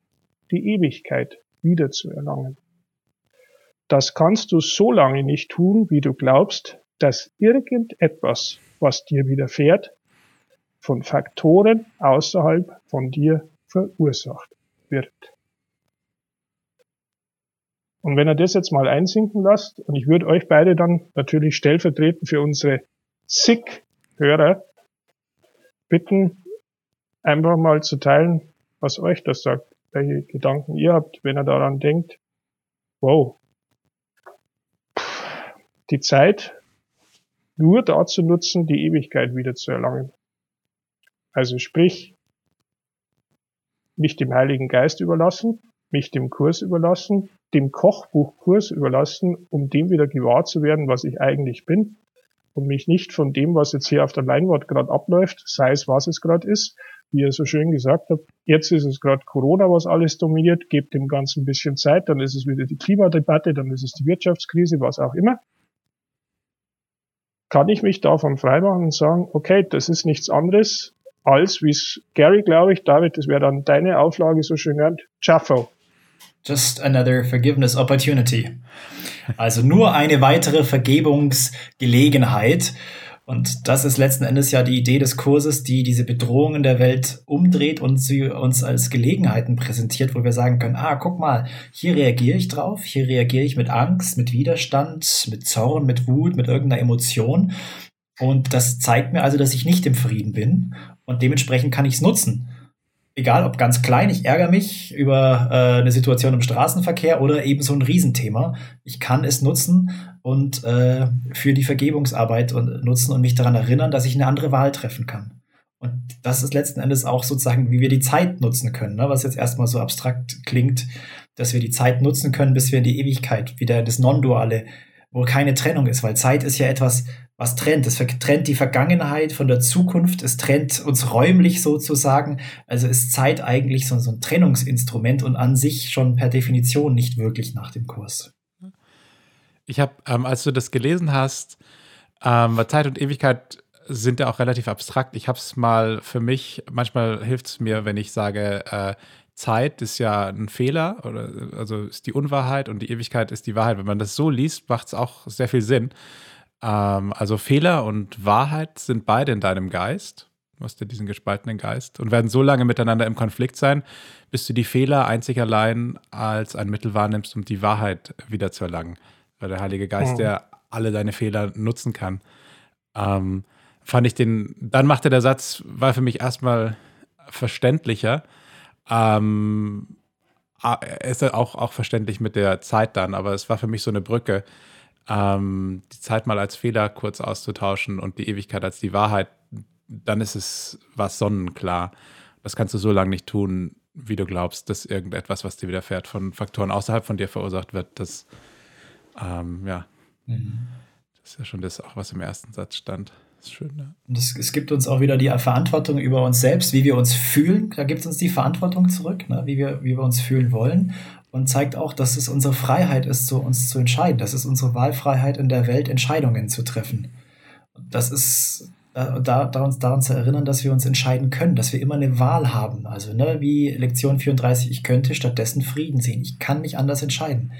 die Ewigkeit wiederzuerlangen. Das kannst du so lange nicht tun, wie du glaubst, dass irgendetwas, was dir widerfährt, von Faktoren außerhalb von dir verursacht wird. Und wenn er das jetzt mal einsinken lasst, und ich würde euch beide dann natürlich stellvertretend für unsere SICK-Hörer bitten, einfach mal zu teilen, was euch das sagt, welche Gedanken ihr habt, wenn er daran denkt, wow, die Zeit nur dazu nutzen, die Ewigkeit wieder zu erlangen. Also sprich, mich dem Heiligen Geist überlassen, mich dem Kurs überlassen, dem Kochbuchkurs überlassen, um dem wieder gewahr zu werden, was ich eigentlich bin und mich nicht von dem, was jetzt hier auf der Leinwand gerade abläuft, sei es was es gerade ist, wie ihr so schön gesagt habt, jetzt ist es gerade Corona, was alles dominiert, gebt dem Ganzen ein bisschen Zeit, dann ist es wieder die Klimadebatte, dann ist es die Wirtschaftskrise, was auch immer. Kann ich mich davon freimachen und sagen, okay, das ist nichts anderes als, wie es Gary, glaube ich, David, das wäre dann deine Auflage so schön nennt, Chaffo. Just another forgiveness opportunity. Also nur eine weitere Vergebungsgelegenheit. Und das ist letzten Endes ja die Idee des Kurses, die diese Bedrohungen der Welt umdreht und sie uns als Gelegenheiten präsentiert, wo wir sagen können, ah, guck mal, hier reagiere ich drauf, hier reagiere ich mit Angst, mit Widerstand, mit Zorn, mit Wut, mit irgendeiner Emotion. Und das zeigt mir also, dass ich nicht im Frieden bin und dementsprechend kann ich es nutzen egal ob ganz klein, ich ärgere mich über äh, eine Situation im Straßenverkehr oder eben so ein Riesenthema. Ich kann es nutzen und äh, für die Vergebungsarbeit und, nutzen und mich daran erinnern, dass ich eine andere Wahl treffen kann. Und das ist letzten Endes auch sozusagen, wie wir die Zeit nutzen können, ne? was jetzt erstmal so abstrakt klingt, dass wir die Zeit nutzen können, bis wir in die Ewigkeit wieder in das Non-Duale, wo keine Trennung ist, weil Zeit ist ja etwas, was trennt. Es trennt die Vergangenheit von der Zukunft, es trennt uns räumlich sozusagen. Also ist Zeit eigentlich so, so ein Trennungsinstrument und an sich schon per Definition nicht wirklich nach dem Kurs. Ich habe, ähm, als du das gelesen hast, ähm, Zeit und Ewigkeit sind ja auch relativ abstrakt. Ich habe es mal für mich, manchmal hilft es mir, wenn ich sage, äh, Zeit ist ja ein Fehler, oder also ist die Unwahrheit und die Ewigkeit ist die Wahrheit. Wenn man das so liest, macht es auch sehr viel Sinn. Ähm, also Fehler und Wahrheit sind beide in deinem Geist. Du hast ja diesen gespaltenen Geist und werden so lange miteinander im Konflikt sein, bis du die Fehler einzig allein als ein Mittel wahrnimmst, um die Wahrheit wieder zu erlangen. Weil der Heilige Geist ja alle deine Fehler nutzen kann. Ähm, fand ich den, dann machte der Satz, war für mich erstmal verständlicher. Ähm, ist auch, auch verständlich mit der Zeit dann, aber es war für mich so eine Brücke, ähm, die Zeit mal als Fehler kurz auszutauschen und die Ewigkeit als die Wahrheit, dann ist es was sonnenklar. Das kannst du so lange nicht tun, wie du glaubst, dass irgendetwas, was dir widerfährt, von Faktoren außerhalb von dir verursacht wird. Das, ähm, ja, mhm. das ist ja schon das, auch was im ersten Satz stand. Schön, ja. Und es, es, gibt uns auch wieder die Verantwortung über uns selbst, wie wir uns fühlen. Da gibt es uns die Verantwortung zurück, ne? wie, wir, wie wir uns fühlen wollen. Und zeigt auch, dass es unsere Freiheit ist, so uns zu entscheiden. Das ist unsere Wahlfreiheit in der Welt, Entscheidungen zu treffen. Das ist da, daran, daran zu erinnern, dass wir uns entscheiden können, dass wir immer eine Wahl haben. Also, ne, wie Lektion 34, ich könnte stattdessen Frieden sehen. Ich kann mich anders entscheiden.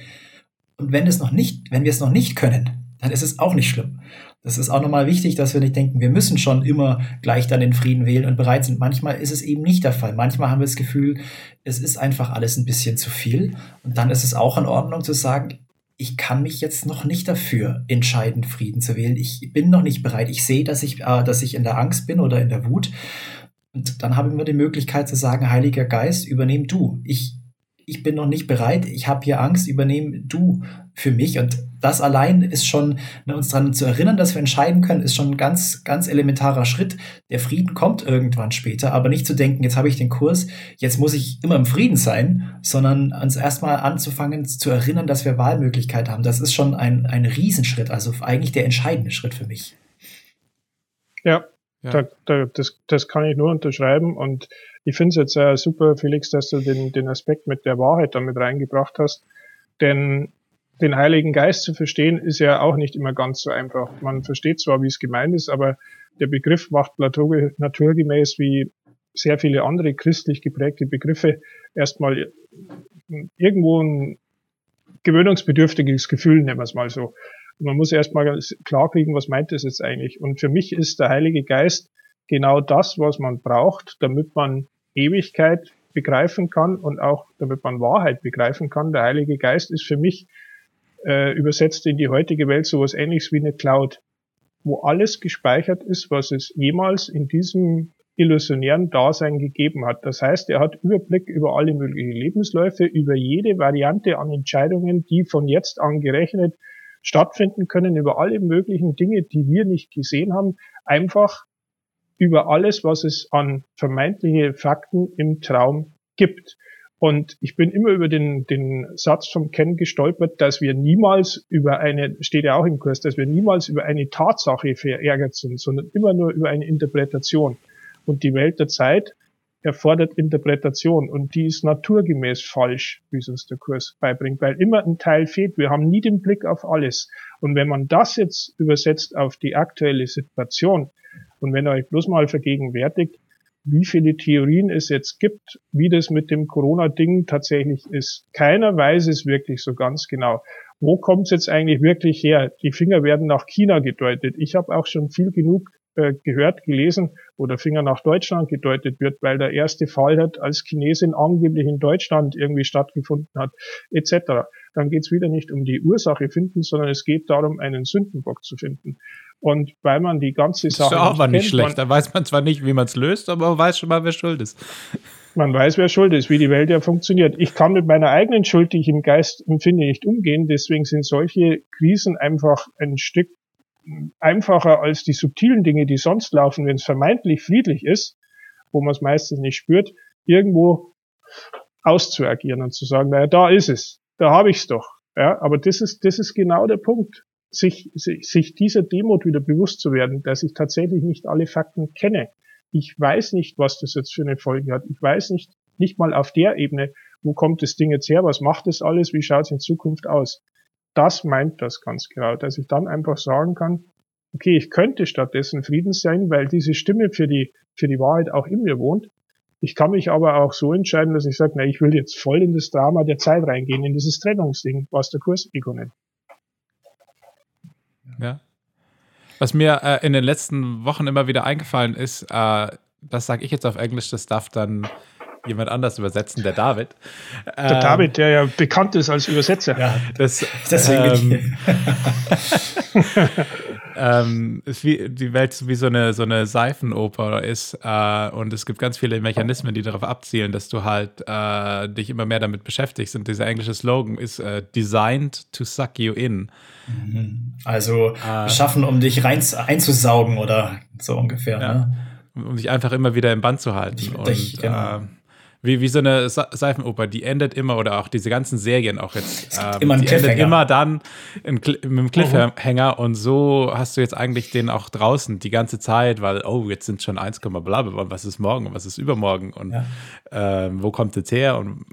Und wenn es noch nicht, wenn wir es noch nicht können, dann ist es auch nicht schlimm. Das ist auch nochmal wichtig, dass wir nicht denken, wir müssen schon immer gleich dann den Frieden wählen und bereit sind. Manchmal ist es eben nicht der Fall. Manchmal haben wir das Gefühl, es ist einfach alles ein bisschen zu viel. Und dann ist es auch in Ordnung zu sagen, ich kann mich jetzt noch nicht dafür entscheiden, Frieden zu wählen. Ich bin noch nicht bereit. Ich sehe, dass ich, äh, dass ich in der Angst bin oder in der Wut. Und dann haben wir die Möglichkeit zu sagen, Heiliger Geist, übernehm du. Ich ich bin noch nicht bereit, ich habe hier Angst, übernehm du für mich. Und das allein ist schon, ne, uns daran zu erinnern, dass wir entscheiden können, ist schon ein ganz, ganz elementarer Schritt. Der Frieden kommt irgendwann später, aber nicht zu denken, jetzt habe ich den Kurs, jetzt muss ich immer im Frieden sein, sondern uns erstmal anzufangen zu erinnern, dass wir Wahlmöglichkeit haben. Das ist schon ein, ein Riesenschritt, also eigentlich der entscheidende Schritt für mich. Ja, ja. Da, da, das, das kann ich nur unterschreiben und ich finde es jetzt äh, super, Felix, dass du den, den Aspekt mit der Wahrheit damit reingebracht hast, denn den Heiligen Geist zu verstehen ist ja auch nicht immer ganz so einfach. Man versteht zwar, wie es gemeint ist, aber der Begriff macht naturgemäß wie sehr viele andere christlich geprägte Begriffe erstmal irgendwo ein gewöhnungsbedürftiges Gefühl, nennen wir es mal so man muss erstmal klar kriegen, was meint das jetzt eigentlich. Und für mich ist der Heilige Geist genau das, was man braucht, damit man Ewigkeit begreifen kann und auch damit man Wahrheit begreifen kann. Der Heilige Geist ist für mich äh, übersetzt in die heutige Welt sowas ähnliches wie eine Cloud, wo alles gespeichert ist, was es jemals in diesem illusionären Dasein gegeben hat. Das heißt, er hat Überblick über alle möglichen Lebensläufe, über jede Variante an Entscheidungen, die von jetzt an gerechnet stattfinden können über alle möglichen Dinge, die wir nicht gesehen haben, einfach über alles, was es an vermeintliche Fakten im Traum gibt. Und ich bin immer über den, den Satz vom Ken gestolpert, dass wir niemals über eine, steht ja auch im Kurs, dass wir niemals über eine Tatsache verärgert sind, sondern immer nur über eine Interpretation. Und die Welt der Zeit erfordert Interpretation und die ist naturgemäß falsch, wie es uns der Kurs beibringt, weil immer ein Teil fehlt. Wir haben nie den Blick auf alles. Und wenn man das jetzt übersetzt auf die aktuelle Situation und wenn euch bloß mal vergegenwärtigt, wie viele Theorien es jetzt gibt, wie das mit dem Corona-Ding tatsächlich ist. Keiner weiß es wirklich so ganz genau. Wo kommt es jetzt eigentlich wirklich her? Die Finger werden nach China gedeutet. Ich habe auch schon viel genug äh, gehört, gelesen, wo der Finger nach Deutschland gedeutet wird, weil der erste Fall hat als Chinesin angeblich in Deutschland irgendwie stattgefunden hat, etc. Dann geht es wieder nicht um die Ursache finden, sondern es geht darum, einen Sündenbock zu finden. Und weil man die ganze Sache. Das ist auch aber nicht schlecht. da weiß man zwar nicht, wie man es löst, aber man weiß schon mal, wer schuld ist. Man weiß, wer schuld ist, wie die Welt ja funktioniert. Ich kann mit meiner eigenen Schuld, die ich im Geist empfinde, nicht umgehen. Deswegen sind solche Krisen einfach ein Stück einfacher als die subtilen Dinge, die sonst laufen, wenn es vermeintlich friedlich ist, wo man es meistens nicht spürt, irgendwo auszuagieren und zu sagen, naja, da ist es, da habe ich es doch. Ja, aber das ist, das ist genau der Punkt, sich, sich, sich dieser Demut wieder bewusst zu werden, dass ich tatsächlich nicht alle Fakten kenne. Ich weiß nicht, was das jetzt für eine Folge hat. Ich weiß nicht, nicht mal auf der Ebene, wo kommt das Ding jetzt her, was macht das alles, wie schaut es in Zukunft aus das meint das ganz genau, dass ich dann einfach sagen kann, okay, ich könnte stattdessen Frieden sein, weil diese Stimme für die, für die Wahrheit auch in mir wohnt. Ich kann mich aber auch so entscheiden, dass ich sage, na, ich will jetzt voll in das Drama der Zeit reingehen, in dieses Trennungsding, was der Kurs Ego nennt. Ja. Was mir äh, in den letzten Wochen immer wieder eingefallen ist, äh, das sage ich jetzt auf Englisch, das darf dann jemand anders übersetzen, der David. Der ähm, David, der ja bekannt ist als Übersetzer. Ja, das, deswegen. Ähm, ähm, ist wie, die Welt wie so eine, so eine Seifenoper ist äh, und es gibt ganz viele Mechanismen, die darauf abzielen, dass du halt äh, dich immer mehr damit beschäftigst. Und dieser englische Slogan ist äh, Designed to suck you in. Mhm. Also äh, schaffen, um dich rein einzusaugen oder so ungefähr. Ja. Ne? Um dich einfach immer wieder im Band zu halten. Ich, und, genau. Äh, wie, wie so eine Seifenoper, die endet immer oder auch diese ganzen Serien auch jetzt. Ähm, immer die endet immer dann in, mit einem Cliffhanger und so hast du jetzt eigentlich den auch draußen die ganze Zeit, weil, oh, jetzt sind schon 1, bla, was ist morgen, was ist übermorgen und ja. äh, wo kommt jetzt her und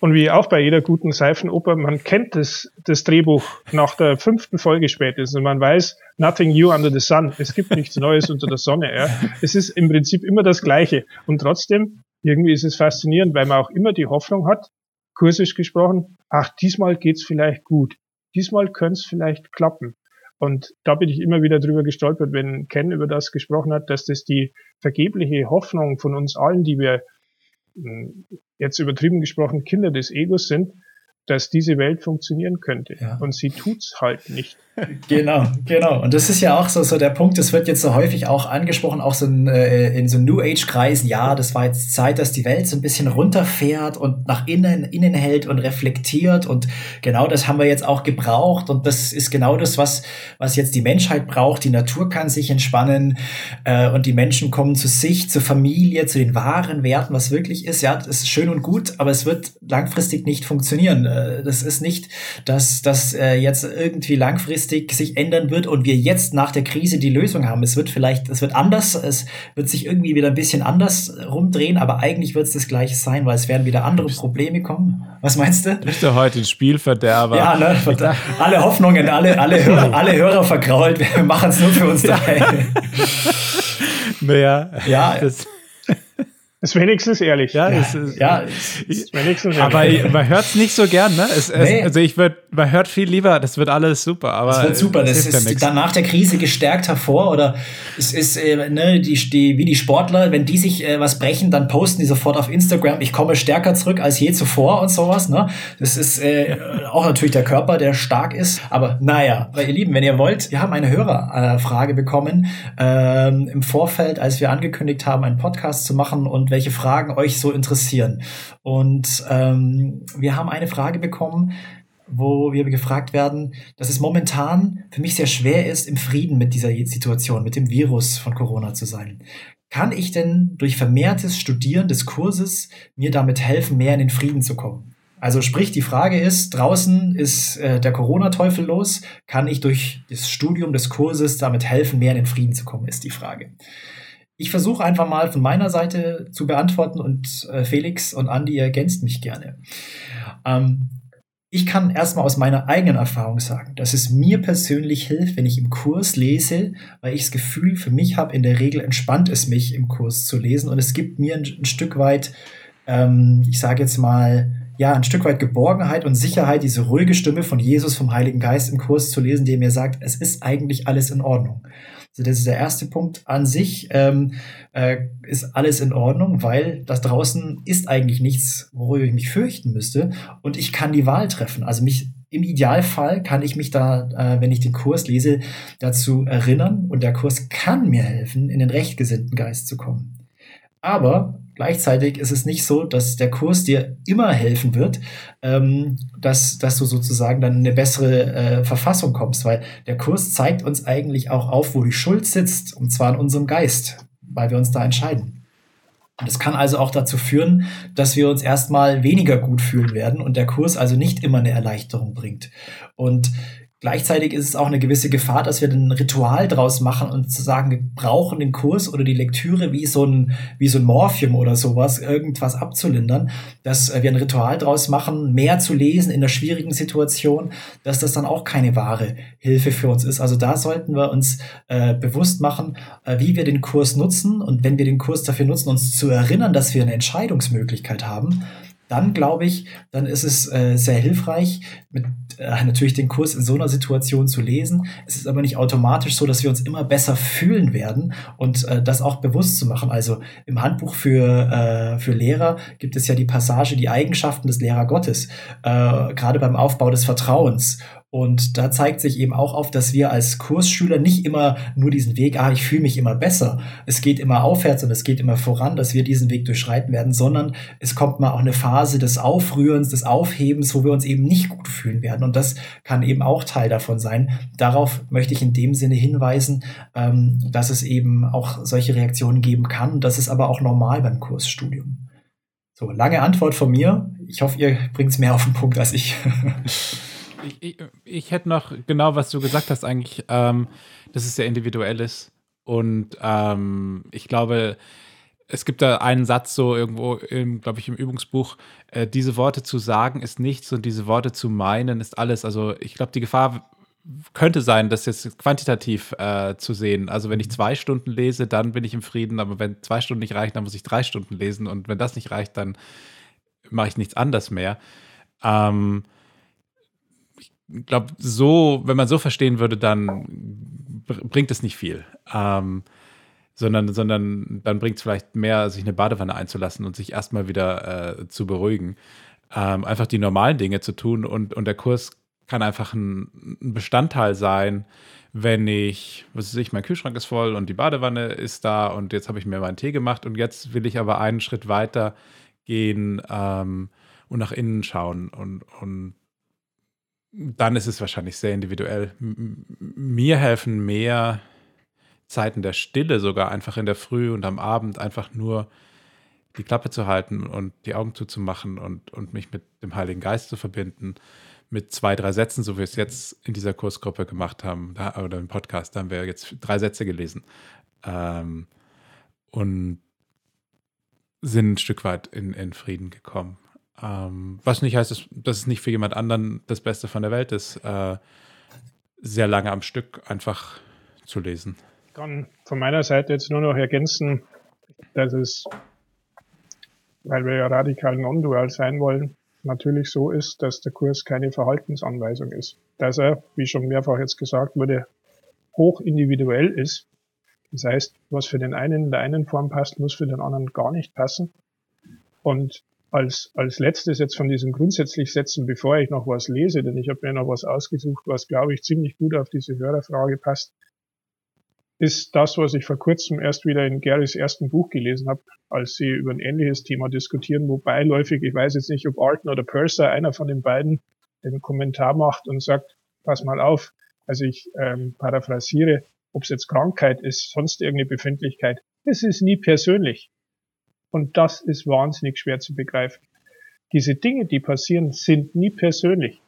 und wie auch bei jeder guten Seifenoper, man kennt das, das Drehbuch nach der fünften Folge spätestens und man weiß, nothing new under the sun. Es gibt nichts Neues unter der Sonne. Ja. Es ist im Prinzip immer das Gleiche. Und trotzdem, irgendwie ist es faszinierend, weil man auch immer die Hoffnung hat, kursisch gesprochen, ach, diesmal geht's vielleicht gut. Diesmal könnte es vielleicht klappen. Und da bin ich immer wieder drüber gestolpert, wenn Ken über das gesprochen hat, dass das die vergebliche Hoffnung von uns allen, die wir jetzt übertrieben gesprochen Kinder des Egos sind, dass diese Welt funktionieren könnte. Ja. Und sie tut's halt nicht. Genau, genau. Und das ist ja auch so, so der Punkt, das wird jetzt so häufig auch angesprochen, auch so in, äh, in so New Age-Kreisen, ja, das war jetzt Zeit, dass die Welt so ein bisschen runterfährt und nach innen, innen hält und reflektiert. Und genau das haben wir jetzt auch gebraucht. Und das ist genau das, was, was jetzt die Menschheit braucht. Die Natur kann sich entspannen äh, und die Menschen kommen zu sich, zur Familie, zu den wahren Werten, was wirklich ist. Ja, das ist schön und gut, aber es wird langfristig nicht funktionieren. Äh, das ist nicht, dass das äh, jetzt irgendwie langfristig sich ändern wird und wir jetzt nach der Krise die Lösung haben. Es wird vielleicht, es wird anders, es wird sich irgendwie wieder ein bisschen anders rumdrehen, aber eigentlich wird es das gleiche sein, weil es werden wieder andere Probleme kommen. Was meinst du? Bist du heute ein Spielverderber? Ja, ne? alle Hoffnungen, alle, alle, Hörer, alle Hörer vergrault. Wir machen es nur für uns daheim. naja, ja, das ist wenigstens ehrlich. Ja, ja, ist, ja ist wenigstens ehrlich. Aber man hört es nicht so gern, ne? Es, es, nee. Also ich würde, man hört viel lieber, das wird alles super. Aber das wird super, das ist ja dann nach der Krise gestärkt hervor oder es ist, äh, ne, die, die, wie die Sportler, wenn die sich äh, was brechen, dann posten die sofort auf Instagram, ich komme stärker zurück als je zuvor und sowas, ne? Das ist äh, auch natürlich der Körper, der stark ist. Aber naja, ihr Lieben, wenn ihr wollt, wir haben eine Hörerfrage bekommen ähm, im Vorfeld, als wir angekündigt haben, einen Podcast zu machen und welche Fragen euch so interessieren. Und ähm, wir haben eine Frage bekommen, wo wir gefragt werden, dass es momentan für mich sehr schwer ist, im Frieden mit dieser Situation, mit dem Virus von Corona zu sein. Kann ich denn durch vermehrtes Studieren des Kurses mir damit helfen, mehr in den Frieden zu kommen? Also sprich, die Frage ist, draußen ist äh, der Corona-Teufel los, kann ich durch das Studium des Kurses damit helfen, mehr in den Frieden zu kommen, ist die Frage. Ich versuche einfach mal von meiner Seite zu beantworten und äh, Felix und Andi ergänzt mich gerne. Ähm, ich kann erstmal aus meiner eigenen Erfahrung sagen, dass es mir persönlich hilft, wenn ich im Kurs lese, weil ich das Gefühl für mich habe, in der Regel entspannt es mich im Kurs zu lesen und es gibt mir ein, ein Stück weit, ähm, ich sage jetzt mal, ja, ein Stück weit Geborgenheit und Sicherheit, diese ruhige Stimme von Jesus, vom Heiligen Geist im Kurs zu lesen, der mir sagt, es ist eigentlich alles in Ordnung. Also das ist der erste Punkt an sich. Ähm, äh, ist alles in Ordnung, weil das draußen ist eigentlich nichts, worüber ich mich fürchten müsste. Und ich kann die Wahl treffen. Also mich im Idealfall kann ich mich da, äh, wenn ich den Kurs lese, dazu erinnern und der Kurs kann mir helfen, in den rechtgesinnten Geist zu kommen. Aber Gleichzeitig ist es nicht so, dass der Kurs dir immer helfen wird, ähm, dass, dass du sozusagen dann in eine bessere äh, Verfassung kommst, weil der Kurs zeigt uns eigentlich auch auf, wo die Schuld sitzt, und zwar in unserem Geist, weil wir uns da entscheiden. Und das kann also auch dazu führen, dass wir uns erstmal weniger gut fühlen werden und der Kurs also nicht immer eine Erleichterung bringt. Und Gleichzeitig ist es auch eine gewisse Gefahr, dass wir ein Ritual draus machen und zu sagen, wir brauchen den Kurs oder die Lektüre wie so ein, wie so ein Morphium oder sowas, irgendwas abzulindern, dass äh, wir ein Ritual draus machen, mehr zu lesen in der schwierigen Situation, dass das dann auch keine wahre Hilfe für uns ist. Also da sollten wir uns äh, bewusst machen, äh, wie wir den Kurs nutzen und wenn wir den Kurs dafür nutzen, uns zu erinnern, dass wir eine Entscheidungsmöglichkeit haben, dann glaube ich, dann ist es äh, sehr hilfreich, mit äh, natürlich den Kurs in so einer Situation zu lesen. Es ist aber nicht automatisch so, dass wir uns immer besser fühlen werden und äh, das auch bewusst zu machen. Also im Handbuch für, äh, für Lehrer gibt es ja die Passage, die Eigenschaften des Lehrer Gottes, äh, gerade beim Aufbau des Vertrauens. Und da zeigt sich eben auch auf, dass wir als Kursschüler nicht immer nur diesen Weg, ah, ich fühle mich immer besser, es geht immer aufwärts und es geht immer voran, dass wir diesen Weg durchschreiten werden, sondern es kommt mal auch eine Phase des Aufrührens, des Aufhebens, wo wir uns eben nicht gut fühlen werden. Und das kann eben auch Teil davon sein. Darauf möchte ich in dem Sinne hinweisen, ähm, dass es eben auch solche Reaktionen geben kann. Das ist aber auch normal beim Kursstudium. So, lange Antwort von mir. Ich hoffe, ihr bringt es mehr auf den Punkt als ich. ich, ich, ich, hätte noch genau, was du gesagt hast, eigentlich, ähm, dass es sehr individuell ist. Und ähm, ich glaube, es gibt da einen Satz so irgendwo, glaube ich, im Übungsbuch, äh, diese Worte zu sagen ist nichts und diese Worte zu meinen ist alles. Also ich glaube, die Gefahr könnte sein, das jetzt quantitativ äh, zu sehen. Also wenn ich mhm. zwei Stunden lese, dann bin ich im Frieden, aber wenn zwei Stunden nicht reichen, dann muss ich drei Stunden lesen und wenn das nicht reicht, dann mache ich nichts anders mehr. Ähm, glaube, so, wenn man so verstehen würde, dann bringt es nicht viel. Ähm, sondern, sondern dann bringt es vielleicht mehr, sich eine Badewanne einzulassen und sich erstmal wieder äh, zu beruhigen. Ähm, einfach die normalen Dinge zu tun und, und der Kurs kann einfach ein, ein Bestandteil sein, wenn ich, was weiß ich, mein Kühlschrank ist voll und die Badewanne ist da und jetzt habe ich mir meinen Tee gemacht und jetzt will ich aber einen Schritt weiter gehen ähm, und nach innen schauen und, und dann ist es wahrscheinlich sehr individuell. Mir helfen mehr Zeiten der Stille, sogar einfach in der Früh und am Abend einfach nur die Klappe zu halten und die Augen zuzumachen und, und mich mit dem Heiligen Geist zu verbinden mit zwei, drei Sätzen, so wie wir es jetzt in dieser Kursgruppe gemacht haben, da, oder im Podcast, da haben wir jetzt drei Sätze gelesen ähm, und sind ein Stück weit in, in Frieden gekommen. Ähm, was nicht heißt, dass, dass, es nicht für jemand anderen das Beste von der Welt ist, äh, sehr lange am Stück einfach zu lesen. Ich kann von meiner Seite jetzt nur noch ergänzen, dass es, weil wir ja radikal non-dual sein wollen, natürlich so ist, dass der Kurs keine Verhaltensanweisung ist. Dass er, wie schon mehrfach jetzt gesagt wurde, hoch individuell ist. Das heißt, was für den einen in der einen Form passt, muss für den anderen gar nicht passen. Und als, als letztes jetzt von diesen grundsätzlich Sätzen, bevor ich noch was lese, denn ich habe mir noch was ausgesucht, was, glaube ich, ziemlich gut auf diese Hörerfrage passt, ist das, was ich vor kurzem erst wieder in Garys ersten Buch gelesen habe, als sie über ein ähnliches Thema diskutieren, wo beiläufig, ich weiß jetzt nicht, ob Arten oder Purser, einer von den beiden, den Kommentar macht und sagt, pass mal auf, also ich ähm, paraphrasiere, ob es jetzt Krankheit ist, sonst irgendeine Befindlichkeit, es ist nie persönlich. Und das ist wahnsinnig schwer zu begreifen. Diese Dinge, die passieren, sind nie persönlich,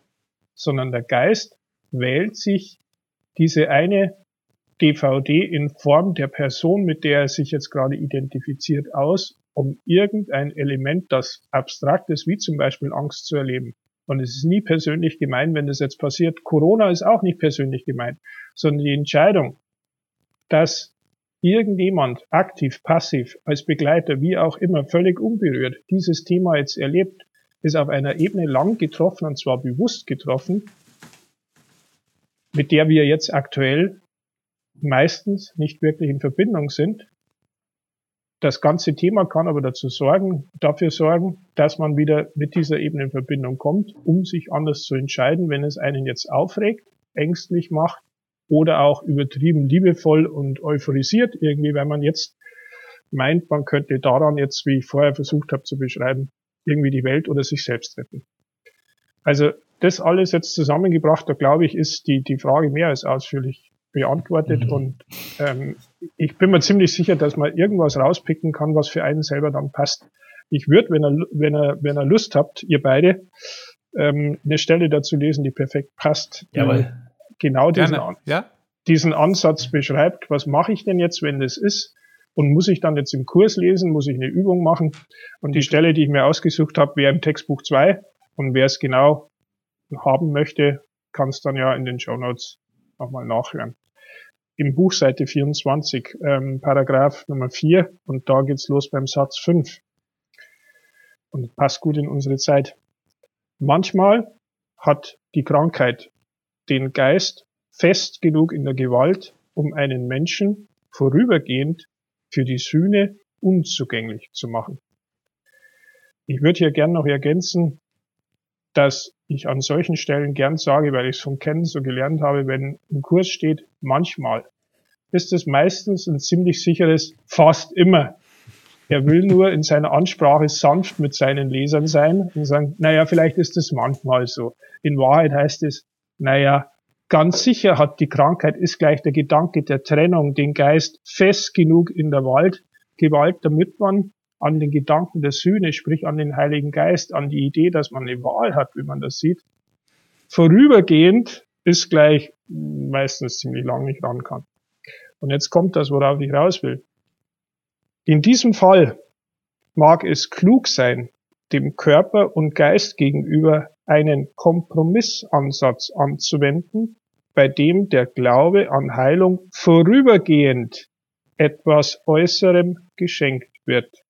sondern der Geist wählt sich diese eine DVD in Form der Person, mit der er sich jetzt gerade identifiziert, aus, um irgendein Element, das abstrakt ist, wie zum Beispiel Angst zu erleben. Und es ist nie persönlich gemeint, wenn das jetzt passiert. Corona ist auch nicht persönlich gemeint, sondern die Entscheidung, dass irgendjemand aktiv, passiv, als Begleiter, wie auch immer, völlig unberührt dieses Thema jetzt erlebt, ist auf einer Ebene lang getroffen und zwar bewusst getroffen, mit der wir jetzt aktuell meistens nicht wirklich in Verbindung sind. Das ganze Thema kann aber dazu sorgen, dafür sorgen, dass man wieder mit dieser Ebene in Verbindung kommt, um sich anders zu entscheiden, wenn es einen jetzt aufregt, ängstlich macht oder auch übertrieben liebevoll und euphorisiert irgendwie, wenn man jetzt meint, man könnte daran jetzt, wie ich vorher versucht habe zu beschreiben, irgendwie die Welt oder sich selbst retten. Also das alles jetzt zusammengebracht, da glaube ich, ist die, die Frage mehr als ausführlich beantwortet mhm. und ähm, ich bin mir ziemlich sicher, dass man irgendwas rauspicken kann, was für einen selber dann passt. Ich würde, wenn er, wenn er, wenn er Lust habt, ihr beide, ähm, eine Stelle dazu lesen, die perfekt passt, Jawohl. Genau diesen, ja? diesen Ansatz beschreibt. Was mache ich denn jetzt, wenn das ist? Und muss ich dann jetzt im Kurs lesen? Muss ich eine Übung machen? Und die Stelle, die ich mir ausgesucht habe, wäre im Textbuch 2. Und wer es genau haben möchte, kann es dann ja in den Show Notes nochmal nachhören im Buch Seite 24, ähm, Paragraph Nummer 4 und da geht's los beim Satz 5. Und passt gut in unsere Zeit. Manchmal hat die Krankheit den Geist fest genug in der Gewalt, um einen Menschen vorübergehend für die Sühne unzugänglich zu machen. Ich würde hier gern noch ergänzen, dass ich an solchen Stellen gern sage, weil ich es vom Kennen so gelernt habe, wenn im Kurs steht, manchmal, ist es meistens ein ziemlich sicheres fast immer. Er will nur in seiner Ansprache sanft mit seinen Lesern sein und sagen, naja, vielleicht ist es manchmal so. In Wahrheit heißt es, naja, ganz sicher hat die Krankheit ist gleich der Gedanke der Trennung den Geist fest genug in der Wald, Gewalt, damit man an den Gedanken der Sühne, sprich an den Heiligen Geist, an die Idee, dass man eine Wahl hat, wie man das sieht. Vorübergehend ist gleich meistens ziemlich lang nicht ran kann. Und jetzt kommt das, worauf ich raus will. In diesem Fall mag es klug sein, dem Körper und Geist gegenüber einen Kompromissansatz anzuwenden, bei dem der Glaube an Heilung vorübergehend etwas Äußerem geschenkt wird.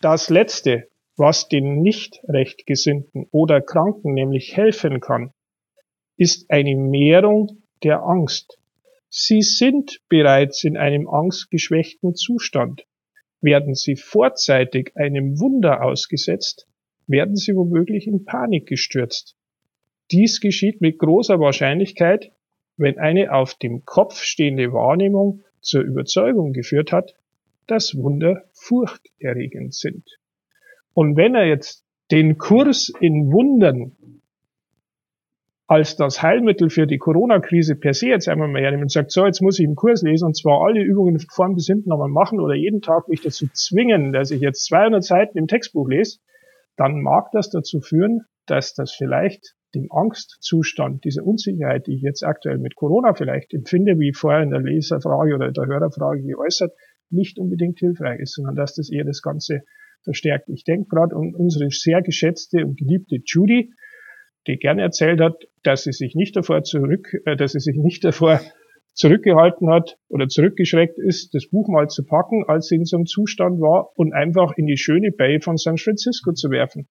Das Letzte, was den nicht rechtgesinnten oder Kranken nämlich helfen kann, ist eine Mehrung der Angst. Sie sind bereits in einem angstgeschwächten Zustand. Werden sie vorzeitig einem Wunder ausgesetzt, werden sie womöglich in Panik gestürzt. Dies geschieht mit großer Wahrscheinlichkeit, wenn eine auf dem Kopf stehende Wahrnehmung zur Überzeugung geführt hat, dass Wunder furchterregend sind. Und wenn er jetzt den Kurs in Wundern als das Heilmittel für die Corona-Krise per se jetzt einmal mal hernimmt und sagt, so, jetzt muss ich einen Kurs lesen und zwar alle Übungen von vorn bis hinten nochmal machen oder jeden Tag mich dazu zwingen, dass ich jetzt 200 Seiten im Textbuch lese, dann mag das dazu führen, dass das vielleicht dem Angstzustand, dieser Unsicherheit, die ich jetzt aktuell mit Corona vielleicht empfinde, wie vorher in der Leserfrage oder der Hörerfrage geäußert, nicht unbedingt hilfreich ist, sondern dass das eher das Ganze verstärkt. Ich denke gerade an unsere sehr geschätzte und geliebte Judy, die gerne erzählt hat, dass sie sich nicht davor zurück, äh, dass sie sich nicht davor zurückgehalten hat oder zurückgeschreckt ist, das Buch mal zu packen, als sie in so einem Zustand war und einfach in die schöne Bay von San Francisco zu werfen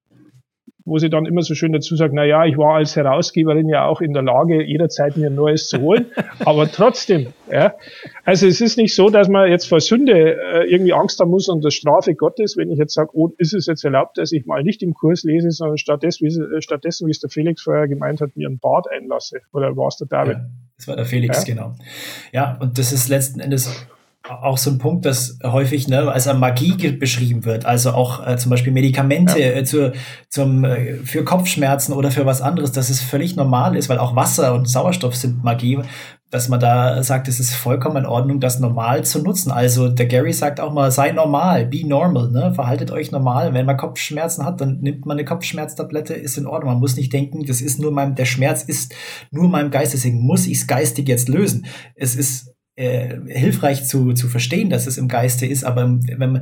wo sie dann immer so schön dazu sagt, na ja, ich war als Herausgeberin ja auch in der Lage, jederzeit mir ein Neues zu holen. Aber trotzdem, ja. Also es ist nicht so, dass man jetzt vor Sünde äh, irgendwie Angst haben muss und der Strafe Gottes, wenn ich jetzt sage, oh, ist es jetzt erlaubt, dass ich mal nicht im Kurs lese, sondern stattdessen, wie, äh, stattdessen, wie es der Felix vorher gemeint hat, mir ein Bad einlasse. Oder war es der David? Ja, das war der Felix, ja? genau. Ja, und das ist letzten Endes auch so ein Punkt, dass häufig ne, als Magie beschrieben wird, also auch äh, zum Beispiel Medikamente ja. äh, zu, zum, äh, für Kopfschmerzen oder für was anderes, dass es völlig normal ist, weil auch Wasser und Sauerstoff sind Magie, dass man da sagt, es ist vollkommen in Ordnung, das normal zu nutzen. Also der Gary sagt auch mal, sei normal, be normal, ne? verhaltet euch normal. Wenn man Kopfschmerzen hat, dann nimmt man eine Kopfschmerztablette, ist in Ordnung. Man muss nicht denken, das ist nur mein, der Schmerz ist nur meinem Geist, deswegen muss ich es geistig jetzt lösen. Es ist äh, hilfreich zu, zu verstehen, dass es im Geiste ist, aber wenn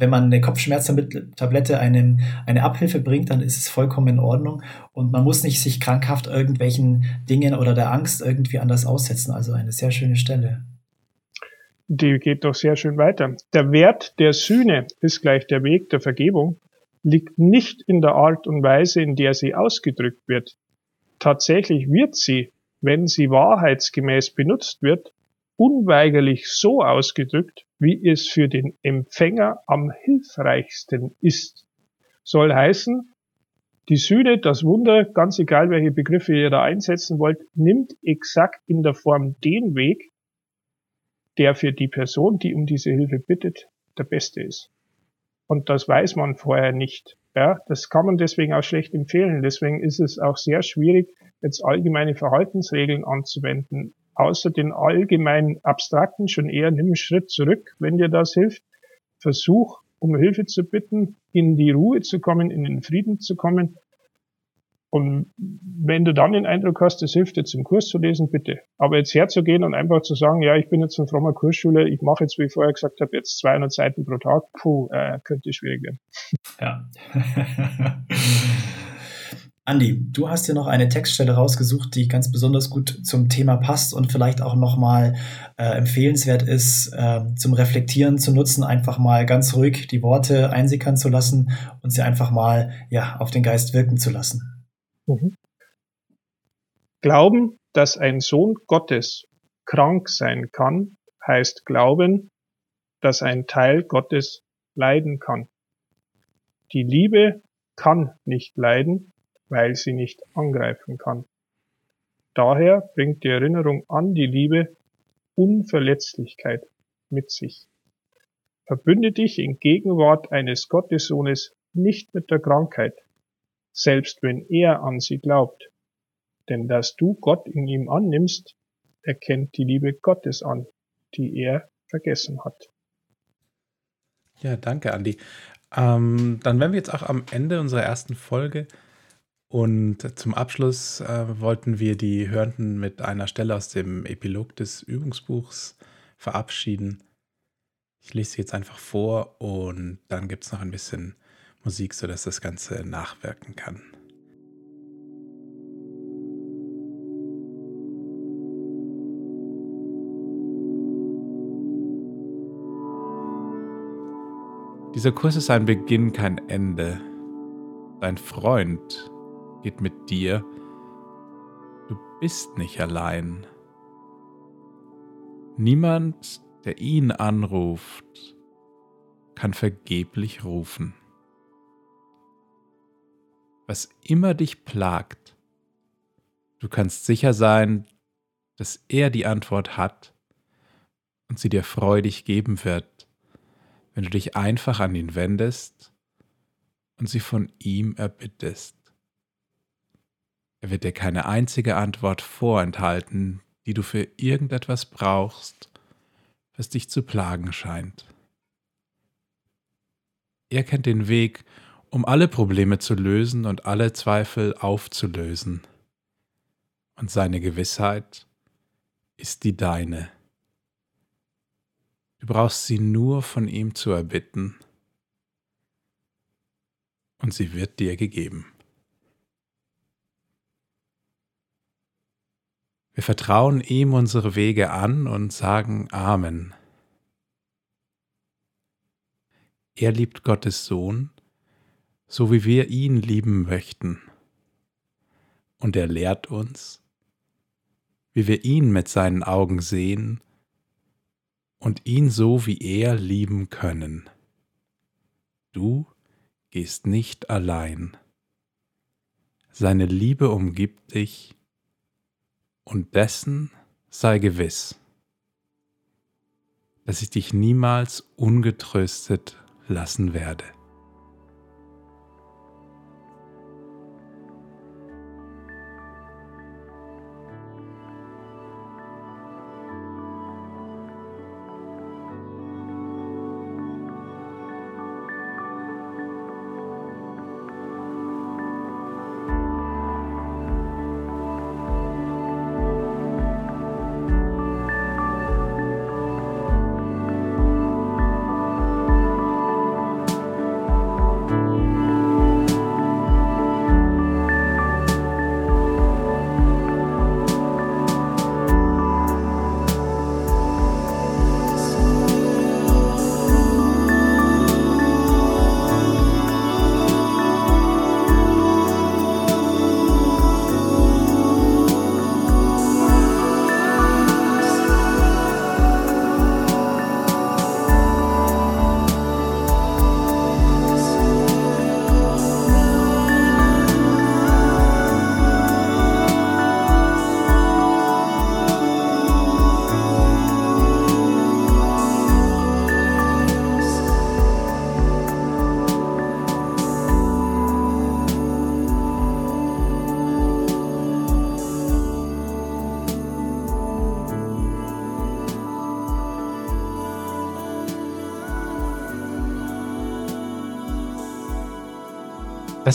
wenn man eine Kopfschmerztablette einem, eine Abhilfe bringt, dann ist es vollkommen in Ordnung und man muss nicht sich krankhaft irgendwelchen Dingen oder der Angst irgendwie anders aussetzen. Also eine sehr schöne Stelle. Die geht doch sehr schön weiter. Der Wert der Sühne ist gleich der Weg der Vergebung, liegt nicht in der Art und Weise, in der sie ausgedrückt wird. Tatsächlich wird sie, wenn sie wahrheitsgemäß benutzt wird, unweigerlich so ausgedrückt, wie es für den Empfänger am hilfreichsten ist. Soll heißen, die Sühne, das Wunder, ganz egal welche Begriffe ihr da einsetzen wollt, nimmt exakt in der Form den Weg, der für die Person, die um diese Hilfe bittet, der beste ist. Und das weiß man vorher nicht. Ja, das kann man deswegen auch schlecht empfehlen. Deswegen ist es auch sehr schwierig, jetzt allgemeine Verhaltensregeln anzuwenden außer den allgemeinen abstrakten schon eher nimm einen Schritt zurück, wenn dir das hilft. Versuch, um Hilfe zu bitten, in die Ruhe zu kommen, in den Frieden zu kommen. Und wenn du dann den Eindruck hast, es hilft jetzt im Kurs zu lesen, bitte. Aber jetzt herzugehen und einfach zu sagen, ja, ich bin jetzt ein frommer Kursschüler, ich mache jetzt, wie ich vorher gesagt habe, jetzt 200 Seiten pro Tag, puh, äh, könnte schwierig werden. Ja. Andi, du hast dir noch eine Textstelle rausgesucht, die ganz besonders gut zum Thema passt und vielleicht auch nochmal äh, empfehlenswert ist, äh, zum Reflektieren zu nutzen, einfach mal ganz ruhig die Worte einsickern zu lassen und sie einfach mal ja, auf den Geist wirken zu lassen. Mhm. Glauben, dass ein Sohn Gottes krank sein kann, heißt glauben, dass ein Teil Gottes leiden kann. Die Liebe kann nicht leiden, weil sie nicht angreifen kann. Daher bringt die Erinnerung an die Liebe Unverletzlichkeit mit sich. Verbünde dich in Gegenwart eines Gottessohnes nicht mit der Krankheit, selbst wenn er an sie glaubt. Denn dass du Gott in ihm annimmst, erkennt die Liebe Gottes an, die er vergessen hat. Ja, danke, Andi. Ähm, dann wären wir jetzt auch am Ende unserer ersten Folge. Und zum Abschluss äh, wollten wir die Hörenden mit einer Stelle aus dem Epilog des Übungsbuchs verabschieden. Ich lese sie jetzt einfach vor und dann gibt es noch ein bisschen Musik, sodass das Ganze nachwirken kann. Dieser Kurs ist ein Beginn, kein Ende. Dein Freund geht mit dir. Du bist nicht allein. Niemand, der ihn anruft, kann vergeblich rufen. Was immer dich plagt, du kannst sicher sein, dass er die Antwort hat und sie dir freudig geben wird wenn du dich einfach an ihn wendest und sie von ihm erbittest. Er wird dir keine einzige Antwort vorenthalten, die du für irgendetwas brauchst, was dich zu plagen scheint. Er kennt den Weg, um alle Probleme zu lösen und alle Zweifel aufzulösen. Und seine Gewissheit ist die deine. Du brauchst sie nur von ihm zu erbitten und sie wird dir gegeben. Wir vertrauen ihm unsere Wege an und sagen Amen. Er liebt Gottes Sohn, so wie wir ihn lieben möchten. Und er lehrt uns, wie wir ihn mit seinen Augen sehen und ihn so wie er lieben können. Du gehst nicht allein. Seine Liebe umgibt dich und dessen sei gewiss, dass ich dich niemals ungetröstet lassen werde.